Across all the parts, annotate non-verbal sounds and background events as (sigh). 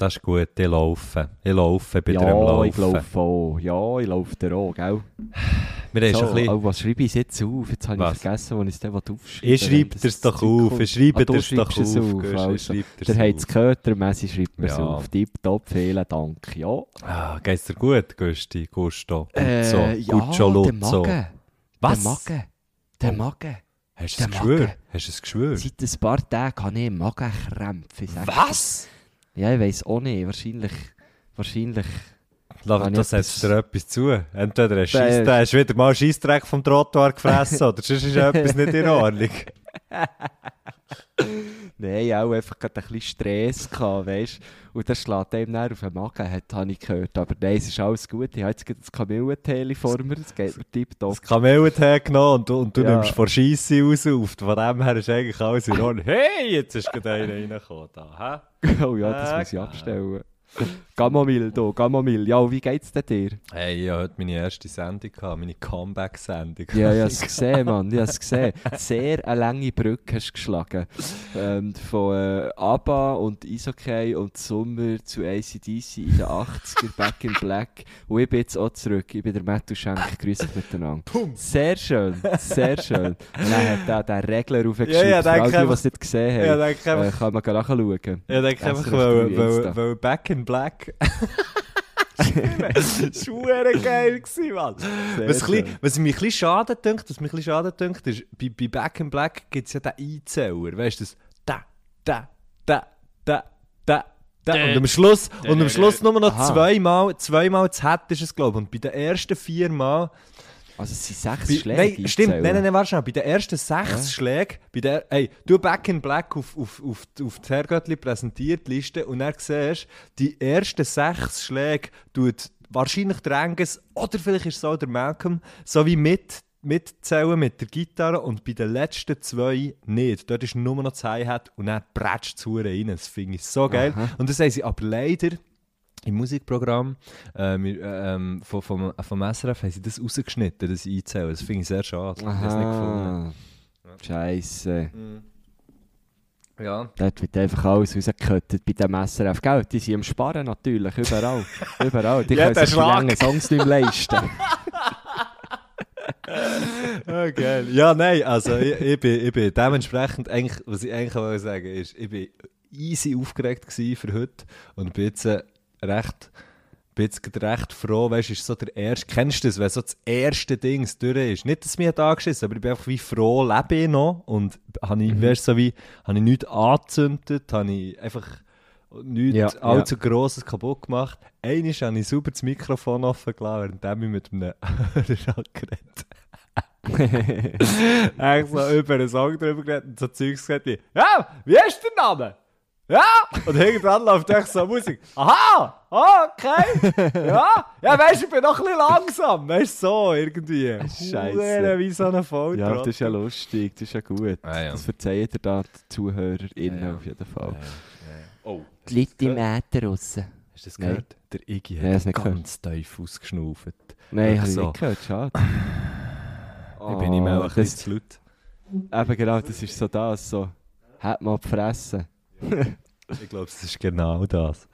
Das ist gut, ich laufe. Ich laufe, bin dir am Ja, Laufen. ich laufe auch. Ja, ich laufe dir auch, gell? (sighs) Wir So, bisschen... oh, was schreibe ich jetzt auf? Jetzt habe ich Was? vergessen, wo ich es dann aufschreibe. Ich schreibe dir's doch auf, ich schreibe ah, du dir's doch es auf. auf. Gusch, ich Also, schreibe dir's der hat es gehört, der Messi schreibt mir es Ja. auf. Tipptopp, vielen Dank. Ja. Ah, geht's dir gut, Gusti, Gusto, Guzzo, Äh, ja, Guccio der? Magen. Was? Der Magen. Der Magen. Hast du Geschwür? Magen. Hast du ein Geschwür? Seit ein paar Tagen habe ich Magenkrämpfe. ich dir. Was? Ja, ich weiss auch nicht. Wahrscheinlich... Wahrscheinlich... Lass das setzt dir etwas zu. Entweder hast du da hast wieder mal Scheissdreck vom Trottoir gefressen oder sonst ist (laughs) etwas nicht in Ordnung. (laughs) Nein, auch einfach gerade ein bisschen Stress gehabt, weißt Und das schlägt einem dann auf den Magen, hat, habe ich gehört. Aber nein, es ist alles gut. Ich habe jetzt das Kamillentee vor mir, es geht mir tipptopp. Das Kamel hergenommen und du, und du Ja. nimmst vor Scheisse raus auf. Von dem her ist eigentlich alles in Ordnung. Hey, jetzt ist gerade einer reingekommen. Da, (laughs) Oh ja, das Äh, muss ich abstellen. Gamomil hier, Gamomil. Ja, wie geht's denn dir? Hey, ich hatte heute meine erste Sendung, gehabt, meine Comeback-Sendung. Ja, ich habe es gesehen, Mann. Ich habe es gesehen. Sehr eine lange Brücke hast du geschlagen. Ähm, von äh, ABBA und Isokay und Sommer zu ACDC in den 80er, Back in Black. Und ich bin jetzt auch zurück. Ich bin der Matthew Schenk. Grüß dich miteinander. Sehr schön, sehr schön. Und dann hat er den Regler aufgeschrieben. Ja, ja, Für alle, denke die, die einfach- es nicht gesehen Ja, haben, einfach, äh, kann man nachschauen. ja, denke einfach, SRF weil, 3 weil, weil Back in Black. (laughs) das war geil, Mann. Was, ein schön. bisschen, was mich ein bisschen schade dünkt, was mich ein bisschen schade dünkt, ist, bei, bei Back in Black gibt es ja den Einzähler, weißt du, das da, da, da, da, da, da. Und am Schluss, und am Schluss nur noch zweimal, zweimal das Het ist es, glaube ich. Und bei den ersten vier Mal, Also es sind sechs bei, Schläge. nein, stimmt, nein, nein, nein, warte schnell, bei den ersten sechs Ja. Schlägen, bei der, hey, du Back in Black auf, auf, auf, auf die Herrgöttli präsentiert Liste und dann siehst die ersten sechs Schläge tut wahrscheinlich der Angus oder vielleicht ist es auch der Malcolm, so wie mit mitzählen mit der Gitarre und bei den letzten zwei nicht. Dort ist nur noch das Hi-Hat und dann prätscht es rein. Das finde ich so geil. Aha. Und das haben sie aber leider im Musikprogramm ähm, ähm, vom, vom, vom SRF haben sie das rausgeschnitten, das Einzählen. Das finde ich sehr schade. Ich habe das nicht gefunden. Aha. Scheisse. Ja. Dort wird einfach alles rausgekattet bei dem SRF. Gell? Die sind am Sparen natürlich, überall. (laughs) überall. Die können sich die langen Songs nicht mehr leisten. Ah, (laughs) geil. Ja, nein, also ich, ich, bin, ich bin dementsprechend, eigentlich, was ich eigentlich wollte sagen ist, ich bin easy aufgeregt für heute und bin jetzt äh, recht, bin jetzt recht froh, weißt du, ist so der erste, kennst du das, wenn so das erste Ding durch ist? Nicht, dass es mir da angeschissen aber ich bin einfach wie froh, lebe ich noch und habe ich, weißt du, so wie, habe ich nichts angezündet, habe ich einfach nichts Ja, allzu Grosses kaputt gemacht. Einmal habe ich super das Mikrofon offen gelassen, während ich mit einem (laughs) Hörer geredet Eigentlich (laughs) so über einen Song drüber geredet und so Zeugs gesagt wie «Ja, wie ist der Name?» «Ja!» Und irgendwann läuft echt so Musik «Aha! Ah, okay! Ja! Ja, weißt du, ich bin noch ein bisschen langsam!» Weißt du, so irgendwie. Scheisse. Hure wie so ein Volltrottel. ja, das ist ja lustig, das ist ja gut. Ah, ja. Das verzeihen dir da die ZuhörerInnen Ja, ja. auf jeden Fall. Oh, Die Leute im Äther draussen. hast du das Nein. gehört? Der Iggy Nein, hat nicht ganz tief ausgeschnauft. Nein, habe ich so. nicht gehört, schade. Ich bin ihm auch ein das, bisschen zu laut. Eben genau, das ist so das, so, hat man gefressen. Ich glaube, es ist genau das.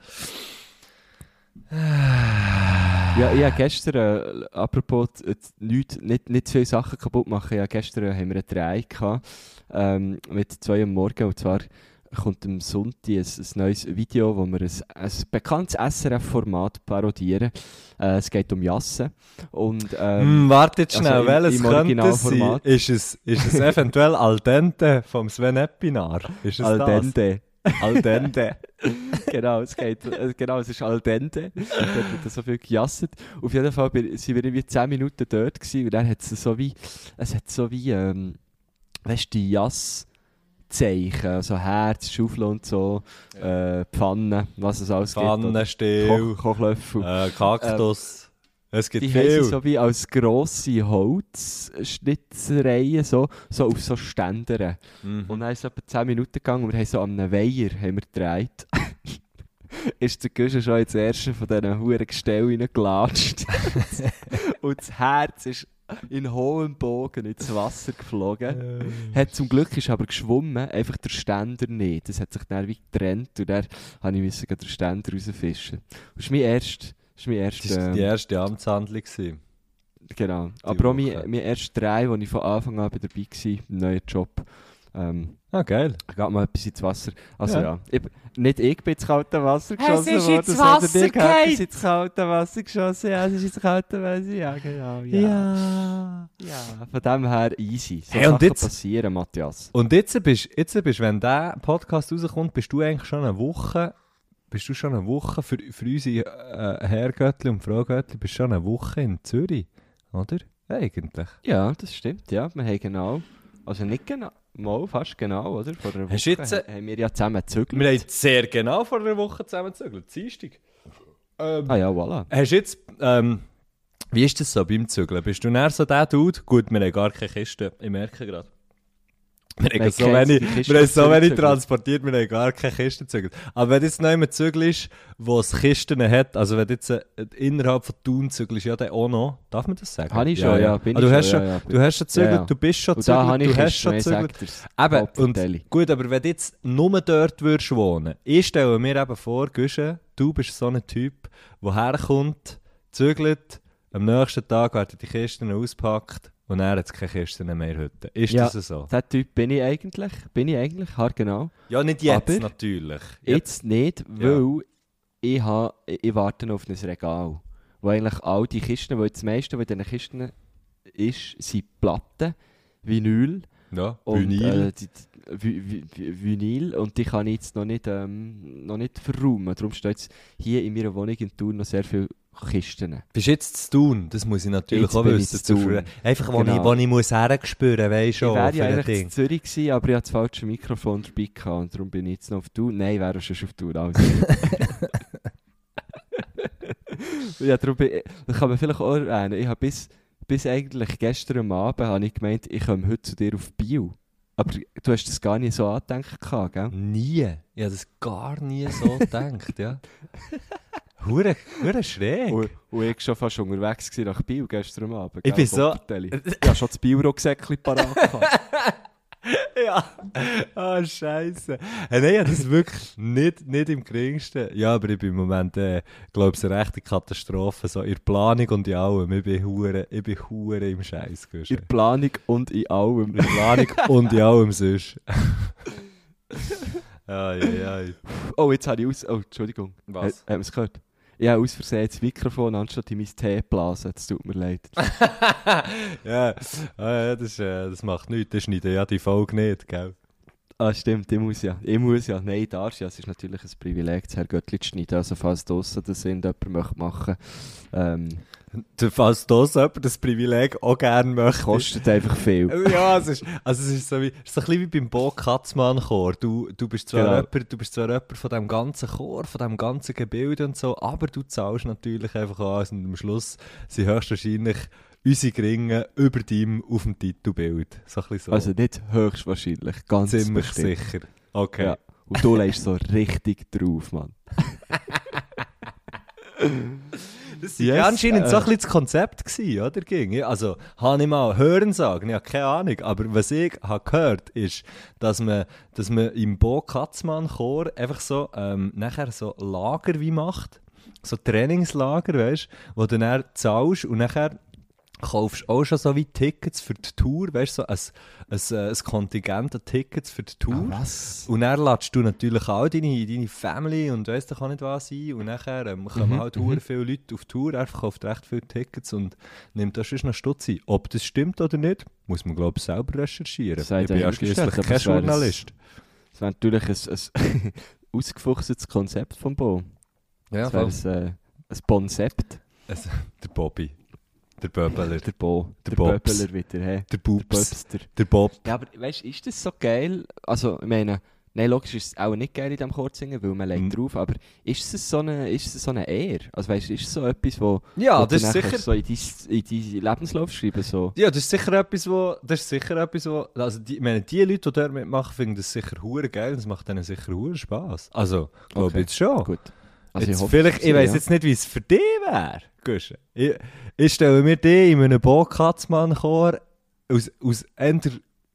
Ja, ich habe gestern, äh, apropos äh, Leute, nicht, nicht zu viele Sachen kaputt machen, habe gestern äh, haben wir einen Dreh gehabt, ähm, mit zwei am Morgen und zwar kommt am Sonntag ein, ein neues Video, wo wir ein, ein bekanntes SRF-Format parodieren. Äh, es geht um Jassen und ähm, Hm, wartet also schnell, im- welches im könnte es sein? Originalformat. Ist es, ist es eventuell Al dente vom Sven Epinar? Ist es Al das? dente. (laughs) Al dente. genau, es geht, äh, genau, es ist al dente. Dort wird so viel gejasset. Auf jeden Fall sind wir irgendwie 10 Minuten dort gewesen und dann hat es so wie, es hat so wie, ähm, weißt du, die Jass Zeichen, also Herz, Schaufel und so, äh, Pfannen, was es alles gibt. oder Pfannenstiel, Koch, Kochlöffel. äh, Kaktus. Es gibt Die viel. so wie als grosse Holzschnitzereien so, so auf so Ständern. Mhm. Und dann ist es etwa 10 Minuten gegangen und wir haben so an einem Weiher haben wir gedreht. (laughs) ist der Guschen schon ins erste von diesen huren Gestell reingelatscht. (laughs) und das Herz ist in hohem Bogen ins Wasser geflogen. Hat zum Glück ist aber geschwommen, einfach der Ständer nicht. Das hat sich dann wie getrennt und dann musste ich den Ständer rausfischen. Das ist mein erst, das ist mein erst, Das war ähm, die erste Amtshandlung. gewesen. Genau. Aber auch mein, Woche. mein erst drei, wo ich von Anfang an dabei war, im neuen Job. Ähm, Ah, geil. geht mal etwas ins Wasser. Also Ja. ja, ich, nicht ich bin ins kalte Wasser Es geschossen ist worden, ins sondern Wasser ich habe ins kalte Wasser geschossen. Ja, es ist ins kalte Wasser. Ja, genau. Ja. Ja. Ja, Von dem her easy. So Hey, und jetzt- passieren, Matthias. Und jetzt bist, jetzt bist, wenn der Podcast rauskommt, bist du eigentlich schon eine Woche, bist du schon eine Woche für, für unsere äh, Herrgöttli und Frau Göttli, bist du schon eine Woche in Zürich, oder? Eigentlich. Ja, das stimmt. Ja, wir haben genau, also nicht genau, mal fast genau, oder? Vor einer Woche jetzt, äh, haben wir ja zusammen gezügelt. Wir haben sehr genau vor einer Woche zusammen gezügelt, Dienstag. Ähm, Ah ja, voilà. Hast jetzt, ähm, wie ist das so beim Zügeln? Bist du näher so der Dude? Gut, wir haben gar keine Kiste, ich merke gerade. Wir haben, so wenig, wir haben so wenig transportiert, wir haben gar keine Kiste gezügelt. Aber wenn jetzt noch jemand zügelst, wo es Kisten hat, also wenn jetzt äh, innerhalb von Thun zügelst, ja dann auch noch, darf man das sagen? Habe ich schon, ja, bin Ah, ich du schon, hast ja, schon, ja. du hast schon Ja, ja. du bist schon ich du hast schon dir's. Eben, und, gut, aber wenn du jetzt nur dort würdest wohnen, ich stelle mir eben vor, Güsche, du bist so ein Typ, der herkommt, zügelt, am nächsten Tag werden die Kisten auspackt und er hat keine Kisten mehr heute. Ist Ja. das so? Der Typ bin ich eigentlich, bin ich eigentlich, genau. Ja, nicht jetzt Aber- natürlich. Jetzt nicht, weil ich, ha, ich warte noch auf ein Regal. Wo eigentlich all die Kisten, weil das meiste, in diesen Kisten ist, sind Platten, Vinyl Ja, und Vinyl. Äh, die, die, Vi- Vi- Vinyl und die kann ich jetzt noch nicht, ähm, noch nicht verräumen. Darum steht jetzt hier in meiner Wohnung in Thun noch sehr viele Kisten. Bist du jetzt zu tun? Das muss ich natürlich Jetzt auch ich wissen. zu ver- Einfach, wo Genau. ich, wo ich muss herspüren, weisst Ich schon, wäre ja eigentlich in Zürich gewesen, aber ich hatte das falsche Mikrofon dabei gehabt und darum bin ich jetzt noch auf Tour. Nein, ich wäre schon auf Tour. Also. (laughs) ja, darum bin ich, das kann man vielleicht auch erwähnen. Ich habe bis, bis eigentlich gestern Abend habe ich gemeint, ich komme heute zu dir auf Bio. Aber du hast das gar nicht so angedenkt, gell? Nie. Ich habe das gar nie so (laughs) gedacht, ja. Hure, hure schräg. Und, und ich war schon fast unterwegs gewesen nach Bio gestern Abend. Ich gell, bin so-. Ich habe schon das Bio-Rucksäckchen parat gehabt. (laughs) Ja. Ah, Scheiße. Hey, nein, ja, das ist wirklich nicht, nicht im geringsten. Ja, aber ich bin im Moment, äh, glaube ich, eine rechte Katastrophe. So in der Planung und in allem. Ich bin hure, ich bin hure im Scheiß In der In Planung und in allem. der Planung und in allem sonst. (laughs) Ai, ai, ai. Oh, jetzt habe ich aus... Oh, Entschuldigung. Was? Hat, haben wir es gehört? Ich habe aus Versehen das Mikrofon anstatt in mein Tee geblasen. Es tut mir leid. (laughs) ja, ah, ja das, äh, das macht nichts. Das schneidet ja die Folge nicht, gell? Ah, stimmt, ich muss ja. Ich muss ja. Nein, darfst ja. Es ist natürlich ein Privileg, das Herr Göttli zu schneiden. Also, falls draussen das sind, jemand möchte machen ähm, falls das jemand das Privileg auch gerne möchte. kostet einfach viel. (laughs) Ja, es ist, also es ist so, wie, es ist so ein bisschen wie beim Bo Katzmann Chor. Du, du bist zwar Genau. jemand, du bist zwar jemand von dem ganzen Chor, von dem ganzen Gebilde und so, aber du zahlst natürlich einfach an und am Schluss sind höchstwahrscheinlich unsere Gringe über dem auf dem Titelbild. So ein so. Also, nicht höchstwahrscheinlich. Ganz ziemlich bestimmt. sicher. Okay. Ja. Und du legst so richtig drauf, Mann. (laughs) Das war Yes, ja anscheinend äh. so ein bisschen das Konzept gewesen, oder? Ging? Also, habe ich mal hören sagen, ich habe keine Ahnung, aber was ich habe gehört, ist, dass man, dass man im Bo Katzmann Chor einfach so, ähm, nachher so Lager wie macht, so Trainingslager, weißt du, wo du dann zahlst und nachher kaufst auch schon so wie Tickets für die Tour, weißt du, so ein, ein, äh, ein Kontingent an Tickets für die Tour. was? Und dann ladest du natürlich auch deine, deine Family und weißt doch auch nicht was ein. Und nachher ähm, kommen Mhm, halt mhm. viele Leute auf Tour, er verkauft recht viele Tickets und nimmt da schon noch Stutz ein. Ob das stimmt oder nicht, muss man glaube ich selber recherchieren. Das ich bin ja schließlich kein Journalist. Das wäre natürlich ein, ein (laughs) ausgefuchstes Konzept vom Bo. Ja, Das wäre ein, äh, ein Konzept. Also, (laughs) der Bobby. Der Böbeler. Der Bo. Der, Bobs. Böbeler wieder, hä? Der Der Bubs. Böbster. Der Bob. Ja, aber weißt du, ist das so geil? Also, ich meine, nein, logisch ist es auch nicht geil in diesem Kurzsingen, weil man legt Mhm. drauf, aber ist es so eine, ist es so eine Ehre? Also, weißt du, ist es so etwas, wo, Ja, wo das du ist nachher sicher... so in deinen in dein Lebenslauf schreiben so. Ja, das ist sicher etwas, wo... Das ist sicher etwas, wo... Also, die, ich meine, die Leute, die dort mitmachen, finden das sicher hure geil und es macht ihnen sicher hure Spass. Also, glaube Okay. ich jetzt schon. Gut. Also, jetzt vielleicht, es ich weiß ja. jetzt nicht, wie es für dich wäre. Ich, ich stelle mir dich in einem Bo-Katzmann-Chor aus, aus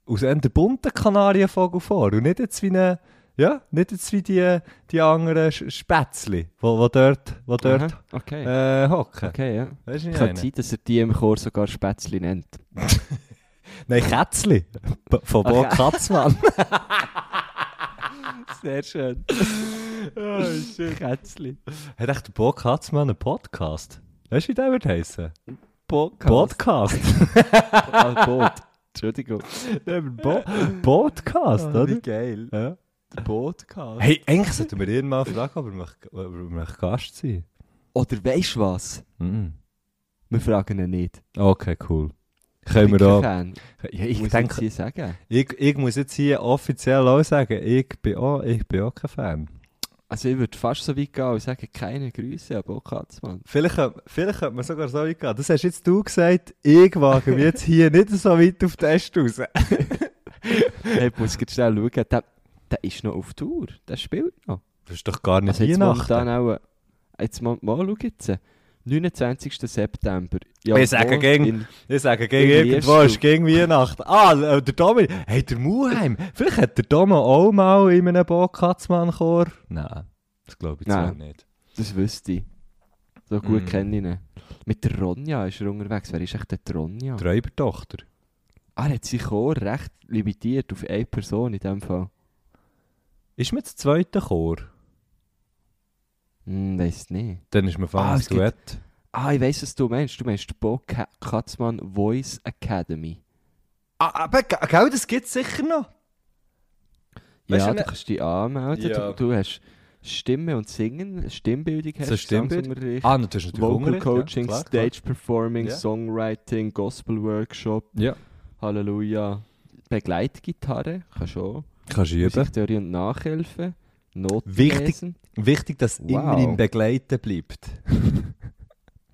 aus eher bunten Kanarienvogel vor und nicht jetzt wie eine, ja, nicht jetzt wie die, die anderen Spätzli, wo, wo dort, wo dort Aha, okay. äh, hocken. okay, ja. Weißt du, ich sein, dass er die im Chor sogar Spätzli nennt. (laughs) Nein, Kätzli. Von Bo Ach, Katzmann. (laughs) (laughs) Sehr schön. Oh, shit. Kätzli. Hat echt der Bo Katzmann einen Podcast? Weißt du, wie der wird heißen? Podcast. Podcast. Ah, Boot. Entschuldigung. Nein, Bo Podcast, Ah, oder? Wie geil. Ja. Der Podcast. Hey, eigentlich sollten wir ihn mal fragen, ob er möchte, ob er möchte Gast sein Oder weisst du was? mhm. Wir fragen ihn nicht. Okay, cool. Ich Können bin wir kein auch. Fan. Ja, ich Muss denke, jetzt hier sagen. ich, ich muss jetzt hier offiziell auch sagen, ich bin auch, ich bin auch kein Fan. Also ich würde fast so weit gehen und sagen, keine Grüße an Bo Katzmann. Vielleicht, vielleicht könnte man sogar so weit gehen. Das hast jetzt du gesagt, ich wage mich jetzt hier nicht so weit auf den Test raus. (laughs) hey, ich muss jetzt schnell schauen. Der, der ist noch auf Tour. Der spielt noch. Das ist doch gar nicht Also jetzt momentan Weihnachten. auch... äh, Jetzt mal, mal schau jetzt. 29. September. Ja, Wir sagen wo? gegen- In- Ich sage, gegen irgendwo ist gegen Weihnachten. Ah, äh, der Domi. Hey, der Muheim. Vielleicht hat der Domi auch mal in einem Bo-Katzmann-Chor. Nein, das glaube ich zwar nicht. Das wüsste ich. So gut Mm. kenne ich ihn. Mit der Ronja ist er unterwegs. Wer ist echt der Ronja? Treibertochter. Ah, er hat sich Chor recht limitiert auf eine Person in dem Fall. Ist mir das zweite Chor? Hm, weiss nicht. Dann ist mir fast Ah, ein es gibt- Duett. Ah, ich weiss, was du meinst. Du meinst die Bo Ka Katzmann Voice Academy. Ah, aber ge- gell, das gibt es sicher noch. Weißt ja, du, du ne- kannst dich anmelden. Ja. Du, du hast Stimme und Singen, Stimmbildung hast So Stimmbildung? Gesangsunterricht, Ah, natürlich natürlich Vocal Unterricht, Coaching, ja, klar, klar. Stage Performing, Ja. Songwriting, Gospel Workshop, Ja, Halleluja. Begleitgitarre, kannst du auch. kannst du üben. Musiktheorie und Nachhilfe. Noten Wichtig- lesen. Wichtig, dass es immer Wow. im Begleiten bleibt.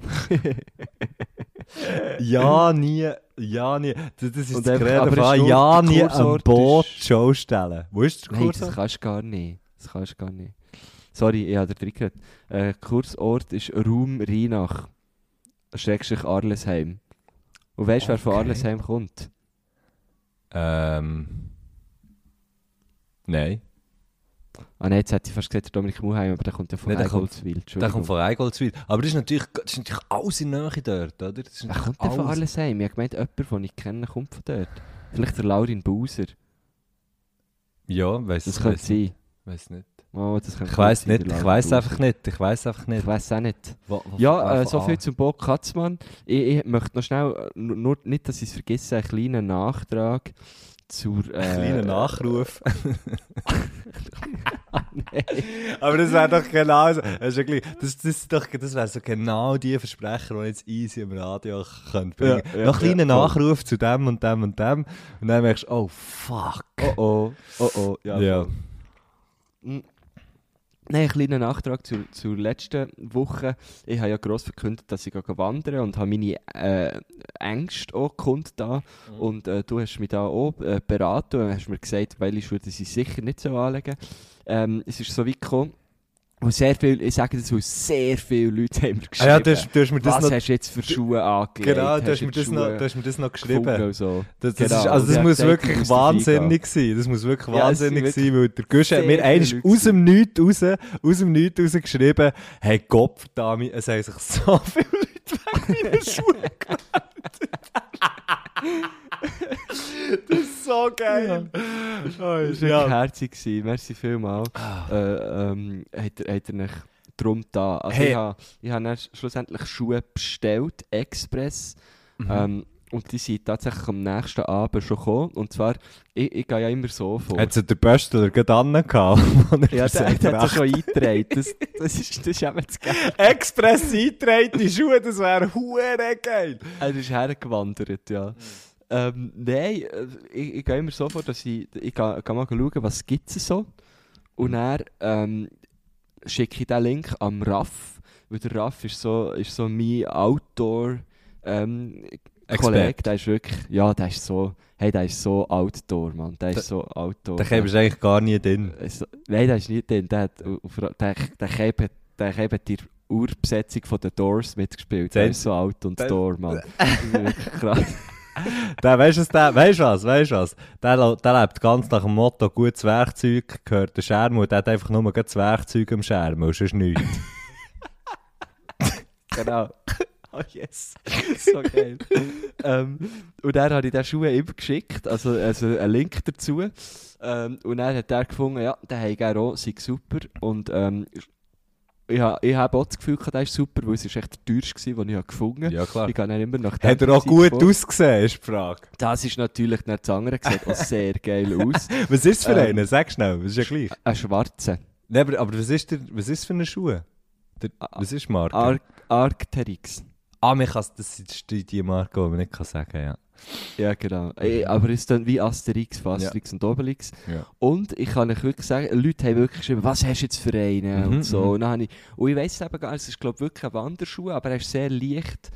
(laughs) ja, nie, ja, nie. Das, das ist Und das von ja, nie am Kursort Boot ist- Show stellen. Wo ist der Nein, Kurs? das kannst du gar nicht. Das kannst du gar nicht. Sorry, ich habe dir geredet. Äh, Kursort ist Raum Rheinach. Schrägstrich Arlesheim. Und weißt du, wer von Okay. Arlesheim kommt? Ähm. Nein. Ah nein, jetzt hätte ich fast gesagt, der Dominik Muheim, aber der kommt ja von Nein, Eigoldswil. Der kommt von Eigoldswil. Aber das ist natürlich, das ist natürlich alles in der Nähe dort, oder? Das ist Wer kommt denn von alles- Arlesheim? Ich habe gemeint, jemand, den ich kenne, kommt von dort. Vielleicht der Laurin Bauser. Ja, weiss Das könnte sein. nicht. Weiss nicht. Oh, das könnte Ich sein, nicht, ich Bauser. einfach nicht, ich weiss einfach nicht. Ich weiss auch nicht. Wo- wo- Ja, äh, so viel zum Bo Katzmann. Ich, ich möchte noch schnell, äh, nur nicht, dass ich es vergesse, einen kleinen Nachtrag zur... Äh, Ein kleiner Nachruf. Nein. (laughs) (laughs) Aber das wäre doch genau so. Das, ist ja das, das, doch, das wäre so genau die Versprecher, die ich jetzt easy im Radio könnte bringen Ja, ja, Noch einen kleinen ja. Nachruf zu dem und dem und dem. Und dann merkst du, oh fuck. Oh oh, oh oh, ja. Ja. voll. Nein, ein kleiner Nachtrag zur, zur letzten Woche. Ich habe ja gross verkündet, dass ich wandern und habe meine äh, Ängste auch kundgetan. Mhm. Und äh, du hast mich da auch äh, beraten und hast mir gesagt, welche Schuhe ich sicher nicht so anlegen ähm, Es ist so weit gekommen, wo sehr viel, ich sage das, weil sehr viele Leute haben mir Ah geschrieben, ja, du hast, du hast mir das was noch... hast du jetzt für Schuhe angelegt? Genau, du hast, mir das noch, du hast mir das noch geschrieben. und So. Das, das, Genau, ist, also und das ich muss gesagt, wirklich wahnsinnig sein. Das muss wirklich Ja, wahnsinnig sein, weil der Gusch hat mir Leute aus dem Nichts raus, aus dem Nichts raus geschrieben, hey Gott, Dami, es haben sich so (laughs) viele Wegen meinen (laughs) Schuhen gemeldet. das ist so geil. Oh, Das war wirklich herzig. Merci vielmals. Äh, ähm, hat, er, hat er nicht drum da. Also Hey. ich habe ich hab schlussendlich Schuhe bestellt, Express. Mhm. Ähm, und die sind tatsächlich am nächsten Abend schon gekommen. Und zwar, ich, ich gehe ja immer so vor. Hat sie der Böstler gerade angehabt? (laughs) er ja, der, der hat gebracht schon eingetragen. Das, das, ist, das ist eben das Geile. Express eingetragene Schuhe, das wäre hure geil. Er ist hergewandert, ja. Ähm, nein, äh, ich, ich gehe immer so vor, dass ich, ich gehe, gehe mal schauen, was gibt es so. Und dann ähm, schicke ich den Link am Raff, weil der Raff ist so, ist so mein Outdoor ähm, Kollege, der ist wirklich, ja, der ist so, hey, der ist so Outdoor, Mann, der ist so Outdoor. Da kommst du eigentlich gar nie drin. Also, nein, der ist nicht drin, der hat, der, der, hat, der hat die Urbesetzung von den Doors mitgespielt, der ist so alt und den- Door, Mann. Ist krass. Der, weißt du was, der, weißt was, weißt was? Der, der lebt ganz nach dem Motto, gutes Werkzeug gehört der Scherm und der hat einfach nur das Werkzeug am Scherm und sonst nichts. (laughs) Genau. (laughs) Oh yes. so geil. ähm, und dann habe ich den Schuhe ihm geschickt, also, also einen Link dazu. Ähm, und dann hat er gefunden, ja, den habe ich auch, sei super. Und ähm, ich habe ich hab auch das Gefühl, der ist super, weil es ist echt der teuerste, war, den ich gefunden habe. ja klar. Ich dann immer nach Hat er auch gut vor. ausgesehen, ist die Frage. Das ist natürlich nicht das andere, sieht auch sehr geil aus. (laughs) Was ist es für Ähm, einen? Sag schnell, das ist ja gleich. Ein schwarzer. Nee, aber, aber was ist der, was ist für eine Schuhe? Der, was ist Marke? Ar Arcteryx. Ah, man kann's- das ist die, die Marke, die man nicht kann sagen kann, ja. Ja, genau. Ey, aber es ist dann wie Asterix, Asterix und Obelix. ja. Und ich kann euch wirklich sagen, Leute haben wirklich geschrieben, was hast du jetzt für einen Mhm, und so. mhm. Und, dann habe ich, und ich weiss es eben gar nicht, es ist glaube ich wirklich ein Wanderschuh, aber er ist sehr leicht.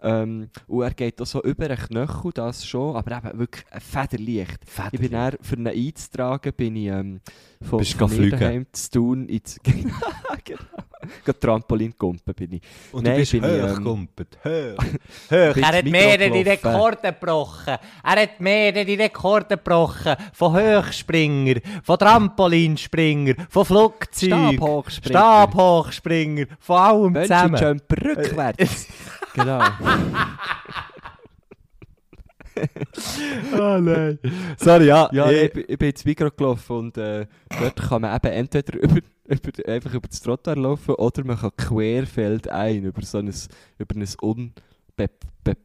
Ähm, und er geht auch so über den Knöchel, das schon, aber eben wirklich ein Federleicht. Ich bin dann, für ihn einzutragen, bin ich ähm, von, von mir daheim zu tun, ins, (laughs) genau, (laughs) Gerade Trampolin kumpen bin ich. Und Nein, du bist bin ich, ähm. Hoch. Hoch. Er hat mehrere. Rekorde gebrochen. Er hat mehrere Rekorde gebrochen. Von Höchspringer, von Trampolinspringer, von Flugzeug, Stabhochspringer. Stabhochspringer, von allem zusammen. Bungee-Jump rückwärts. (laughs) genau. (laughs) Oh nein. (laughs) Sorry, ja. Ja, ich, ich, bin- ich bin ins Mikro gelaufen und äh, dort kann man eben entweder über, über, einfach über das Trottoir laufen oder man kann querfeld ein über so ein, über ein unbe, be, be,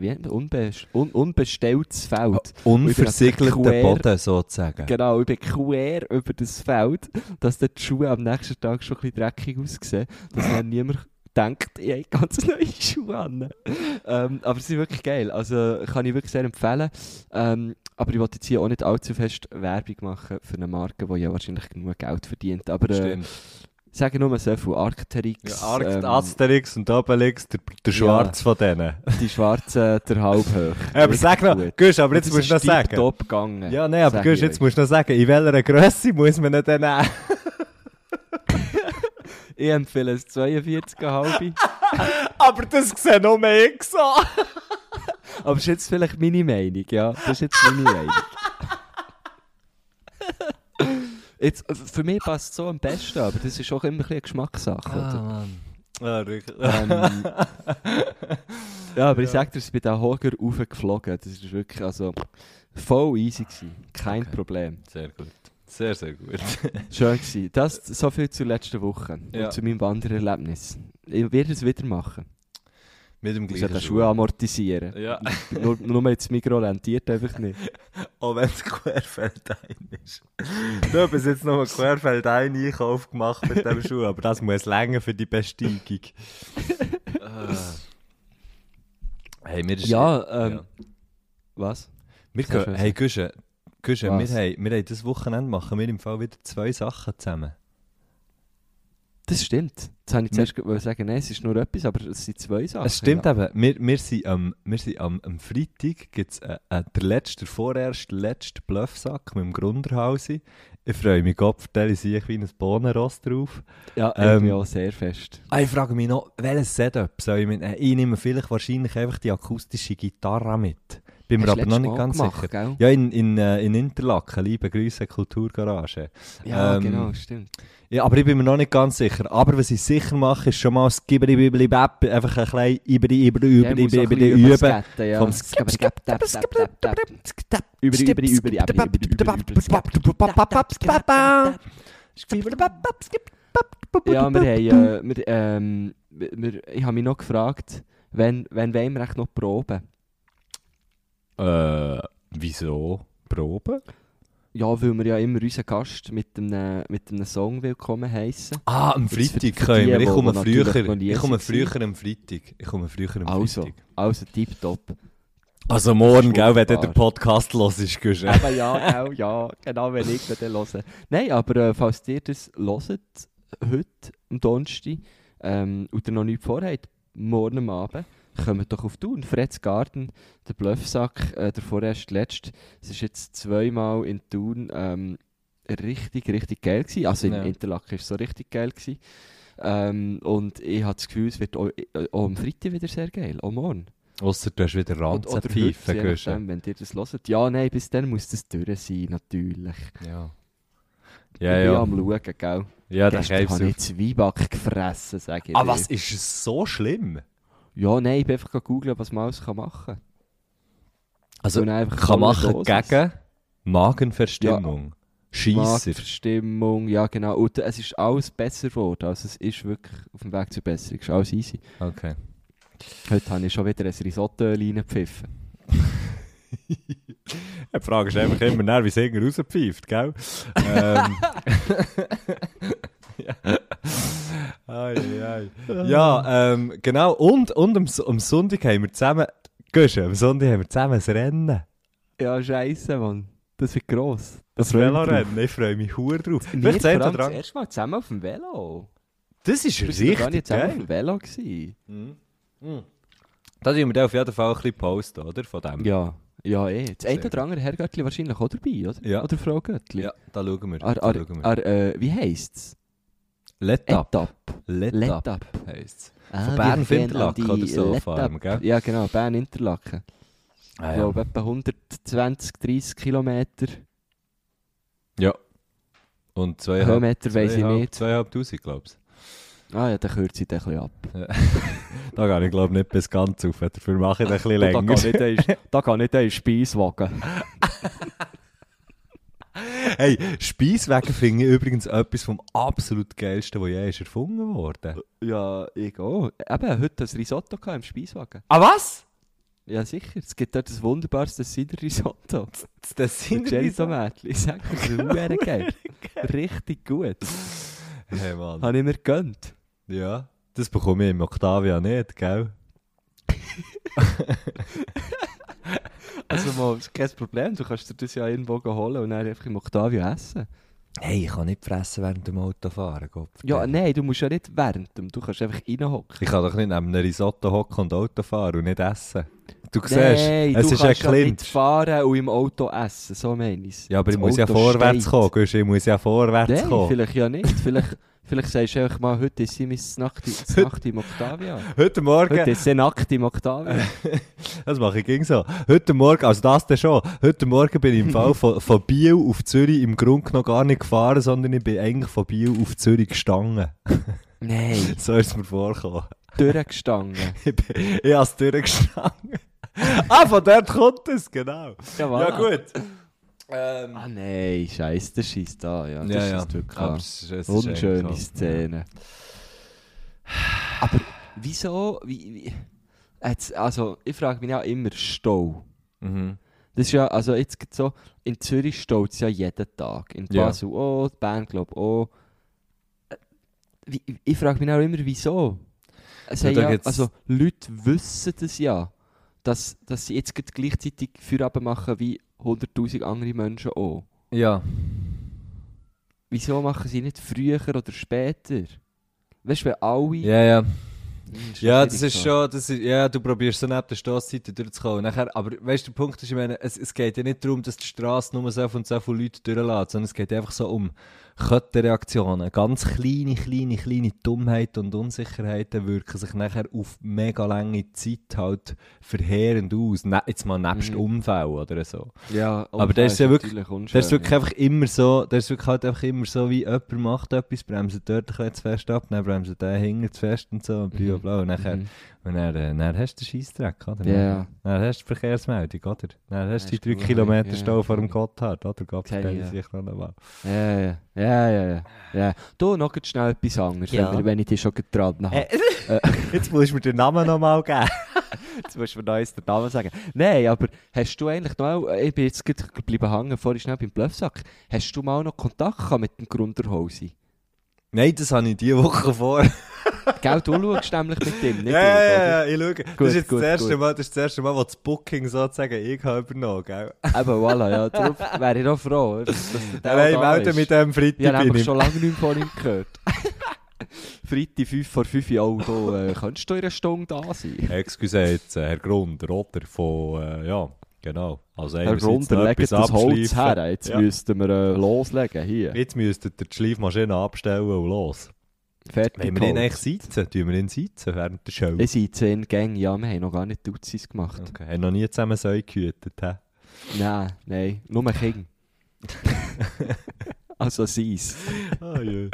wie, unbe, un, unbestelltes Feld. unversiegelter quer- Boden sozusagen. Genau, ich bin quer über das Feld, dass die Schuhe am nächsten Tag schon ein bisschen dreckig aussehen, dass dann niemand denkt, ich habe ganz neue Schuhe an. ähm, aber sie sind wirklich geil, also kann ich wirklich sehr empfehlen. Ähm, aber ich wollte jetzt hier auch nicht allzu fest Werbung machen für eine Marke, die ja wahrscheinlich genug Geld verdient. Aber äh, sagen nur so viel, Arcteryx, Ja, Arc, ähm, Asterix und Obelix, der, der Schwarz von denen. die Schwarze, der Halbhoch. (laughs) Ja, aber sag noch. Gusch, aber jetzt musst du noch sagen. tiptop gegangen. Ja, nein, aber Gusch, jetzt musst du noch sagen, in welcher Größe muss man denn nehmen? Ich empfehle es 42,5. (laughs) aber das sieht noch mehr so. (laughs) Aber das ist jetzt vielleicht meine Meinung, ja. Das ist jetzt meine Meinung. (laughs) Jetzt, äh, für mich passt es so am besten, aber das ist auch immer ein bisschen eine Geschmackssache. oder? Mann. Ah, wirklich. Ähm, ja, aber ich sag dir, ich bin da hoher raufgeflogen. Das ist wirklich also, voll easy gewesen. Kein Okay. Problem. Sehr gut. Sehr, sehr gut. (laughs) Schön gewesen. Das so viel zur letzten Woche Ja. und zu meinem Wandererlebnis. Ich werde es wieder machen. Mit dem Ich gleichen soll den Schuh amortisieren. Ja. (laughs) nur, nur jetzt Mikro rentiert einfach nicht. (laughs) Auch wenn es Querfeldein ist. Du hast bis jetzt noch einen Querfeldein-Einkauf gemacht mit dem Schuh, aber das muss länger für die Besteigung. Ah. hey, mir ist... Ja, ähm, Ja. was? Wir gehen, hey, Guschen, Guschen wir haben, wir haben dieses Wochenende machen wir im Fall wieder zwei Sachen zusammen. Das stimmt. Jetzt habe ich zuerst wollte sagen, nein, es ist nur etwas, aber es sind zwei Sachen. Es stimmt ja. eben, wir, wir sind, am, wir sind am, am Freitag, gibt es äh, äh, der letzte, der vorerst letzte Bluffsack mit dem Grunderhausi. Ich freue mich, Gott, vertelle ich wie ein Bohnenrost drauf. Ja, Ähm, irgendwie auch sehr fest. Ah, ich frage mich noch, welches Setup soll ich mitnehmen? Ich nehme vielleicht wahrscheinlich einfach die akustische Gitarre mit. Bin mir aber noch nicht ganz gemacht, sicher. Gell? Ja, in, in, äh, in Interlaken, liebe Grüße, Kulturgarage. Ja, ähm, genau, stimmt. Ja, aber ich bin mir noch nicht ganz sicher. Aber was ich sicher mache, ist schon mal das Gibri Bibli Bap, einfach ein klein Ibri Ibri Ibri ein Ibri üben. Vom. Über, über, über, über, Ja, wir haben, äh, wir, ähm, wir- ich habe mich noch gefragt, wenn, wenn wollen wir echt noch proben? Äh, wieso? Proben? Ja, weil wir ja immer unseren Gast mit einem, mit einem Song willkommen heissen. Ah, am Freitag können wir. Ich komme früher. Ich komme früher am Freitag. Ich komme früher am Also, Freitag. also tipptopp. Also morgen, gell, wenn du den Podcast hörst, ist gut. Eben ja, genau, ja, genau, wenn ich dann höre. Nein, aber äh, falls ihr das hört, heute, am Donnerstag, ähm, und ihr noch nichts vorhabt, morgen Abend, kommt doch auf Thun. Freds Garten, der Bluffsack, äh, der vorerst letzte. Es ist jetzt zweimal in Thun ähm, richtig, richtig geil gewesen. Also in Ja. Interlaken war es so richtig geil gewesen. Ähm, und ich habe das Gefühl, es wird auch, äh, auch am Freitag wieder sehr geil, auch morgen. Ausser du hast wieder Ranzenpfeifen, wenn ihr das hört. Ja, nein, bis dann muss das durch sein, natürlich. Ja. ich Ja, bin ja. am Schauen, gell? Ja, der Gestern Keibs habe ich Zwieback gefressen, sage ich Ah, dir. was? Ist so schlimm? Ja, nein, ich bin einfach googeln, was man alles kann machen kann. Also, kann machen Dosis. gegen Magenverstimmung, Schießer. Magenverstimmung, ja genau. Und es ist alles besser geworden. Also es ist wirklich auf dem Weg zur Besserung. Es ist alles easy. Okay. Heute habe ich schon wieder ein Risotto reingepfiffen. (laughs) Die Frage ist einfach immer, wie Sänger rauspfeift, gell? (laughs) ähm. ja. (laughs) Ai, ai. ja, ähm, genau. Und, und am, am Sonntag haben wir zusammen, Guschen, am Sonntag haben wir zusammen ein Rennen. Ja, scheiße, Mann. Das wird gross. Das mich Velorennen, ich freue mich hure drauf. Wir allem das erste Mal zusammen auf dem Velo. Das ist Wir sind noch gar richtig nicht zusammen auf geil. dem Velo gewesen. Da tun wir auf jeden Fall ein bisschen posten, oder? Von dem. Ja, ja eh. Das eine oder andere Herr Göttli wahrscheinlich auch dabei, oder? Ja. Oder Frau Göttli. Ja, da schauen wir. Ar, da ar, schauen wir. ar, äh, wie heisst es? Let up. Etap. Let, Let up up. heisst Ah, Von Bern auf Interlaken oder so Let vor allem, Up. gell? Ja, genau, Bern Interlaken. Ah, Ich glaube, etwa 120, 30 Kilometer. Ja. Und zweieinhalb, Höhenmeter weiss ich nicht. Zweieinhalbtausend, glaubst Ah ja, dann kürze ich den ein bisschen ab. du? (laughs) Da gehe ich, glaube ich, nicht bis ganz auf. Dafür mache ich den ein bisschen Da länger. kann nicht ein- Da kann nicht ein Speiswagen. (laughs) hey, Speiswagen finde ich übrigens etwas vom absolut geilsten, was je ist erfunden worden. Ja, ich auch. Eben, heute ein Risotto gehabt im Speiswagen. Ah, was? Ja, sicher. Es gibt dort ein wunderbares Cider-Risotto. Das. Ich sag das ist (laughs) verdammt geil. Richtig gut. Hey, Mann. Habe ich mir gegönnt. Ja, das bekomme ich im Octavia nicht, gell? (laughs) Also mal, ist kein Problem. Du kannst dir das ja irgendwo holen und dann einfach im Octavio essen. Hey, ich kann nicht fressen während dem Autofahren, Gott. Ja, nein, du musst ja nicht während dem. Du kannst einfach reinhocken. Ich kann doch nicht neben einem Risotto hocken und Auto fahren und nicht essen. Du siehst, Nein, es du ist ein kannst ja nicht fahren und im Auto essen. So meine ich. Ja, aber ich Das muss ja Auto vorwärts steht. kommen, ich muss ja vorwärts Nein, kommen. vielleicht ja nicht. Vielleicht, vielleicht sagst du einfach mal, heute ist sie mein Nacht, Nacht im Octavia. Heute Morgen, Heute ist sie nackt im Octavia. (laughs) das mache ich ging so. Heute Morgen, also das dann schon, heute Morgen bin ich im Fall (laughs) von, von Biel auf Zürich im Grunde noch gar nicht gefahren, sondern ich bin eigentlich von Biel auf Zürich gestanden. (laughs) Nein, so ist es mir vorgekommen. durchgestanden. Ich, bin, ich habe es durchgestanden. ah, von dort kommt es, genau. Ja, Ja, gut. Ähm, Ah nein, scheiße, das schießt da. Ja, das ja, ja. schießt wirklich Aber es ist- es ist Unschöne. Szene. Aber wieso? Wie, wie, jetzt, also, ich frage mich auch immer Stau. Mhm. Das ist ja, also jetzt so, in Zürich staut es ja jeden Tag. In Ja. Basel auch, in Bern glaube ich auch. Äh, Wie, ich frage mich auch immer, wieso? Es Ja, ja, also Leute wissen das ja, dass, dass sie jetzt gleichzeitig Feierabend machen wie 100'000 andere Menschen auch. Ja. Wieso machen sie nicht früher oder später? Weißt du, wenn alle... Ja, ja. Ja, das ist schon, das ist, ja, du probierst so neben der Straßenseite durchzukommen. Nachher, aber weißt du, der Punkt ist, ich meine, es, es geht ja nicht darum, dass die Straße nur so und so viele Leute durchlässt, sondern es geht einfach so um Kettenreaktionen. Ganz kleine, kleine, kleine Dummheiten und Unsicherheiten wirken sich nachher auf mega lange Zeit halt verheerend aus. Ne, jetzt mal nebst Mhm. Unfällen oder so. Ja, Aber der ist ja wirklich- Das unschön, ist wirklich ja. einfach immer so, das ist wirklich halt einfach immer so, wie jemand macht etwas, bremst dort ein bisschen zu fest ab, dann bremst der hinten zu fest und so, und bla bla. Und nachher, Mhm. und dann, äh, dann hast du den Scheissdreck, oder? Ja. Dann hast du die Verkehrsmeldung, oder? Dann hast du die Hast 3 du- Kilometer ja, Stau vor dem. Gotthard, oder? Gott ich, ja. sich noch einmal. Ja, ja, ja, ja, ja. Du, noch schnell etwas anderes, wenn, wenn ich dich schon getragen habe. Jetzt musst du mir den Namen nochmal geben. Jetzt musst du mir noch den Namen sagen. Nein, aber hast du eigentlich noch, ich bin jetzt geblieben hängen, vorhin schnell beim Bluffsack. Hast du mal noch Kontakt gehabt mit dem Grunderhausi? Nein, das habe ich diese Woche vor. (laughs) Gell, du schaust nämlich mit dem, nicht ja, ich, ja, ja, ich schaue. Gut, das, ist jetzt gut, das, erste gut. Mal, das ist das erste Mal, wo das Booking sozusagen ich habe übernommen gell? Eben, voilà, ja, darum (laughs) wäre ich noch froh, dass, der Nein, da melde mit dem Freitag Ich habe bin ich. schon lange nicht von ihm gehört. (laughs) Freitag 5 vor 5 Uhr, du, äh, könntest du in einer Stunde da sein? Excuse jetzt, äh, Herr Grunder, oder? Von, äh, ja, genau. Also Grunder, noch legt das Holz her, jetzt Ja. müssten wir äh, loslegen, hier. Jetzt müsstet ihr die Schleifmaschine abstellen und los. Fertig Wenn wir ihn eigentlich sitzen, tun wir ihn sitzen während der Show. Ich sind zehn Gänge, ja, wir haben noch gar nicht Duzis gemacht. Okay. Haben noch nie zusammen Säue gehütet, hä? Nein, nein, nur King. (laughs) also sie's. Ah, ja.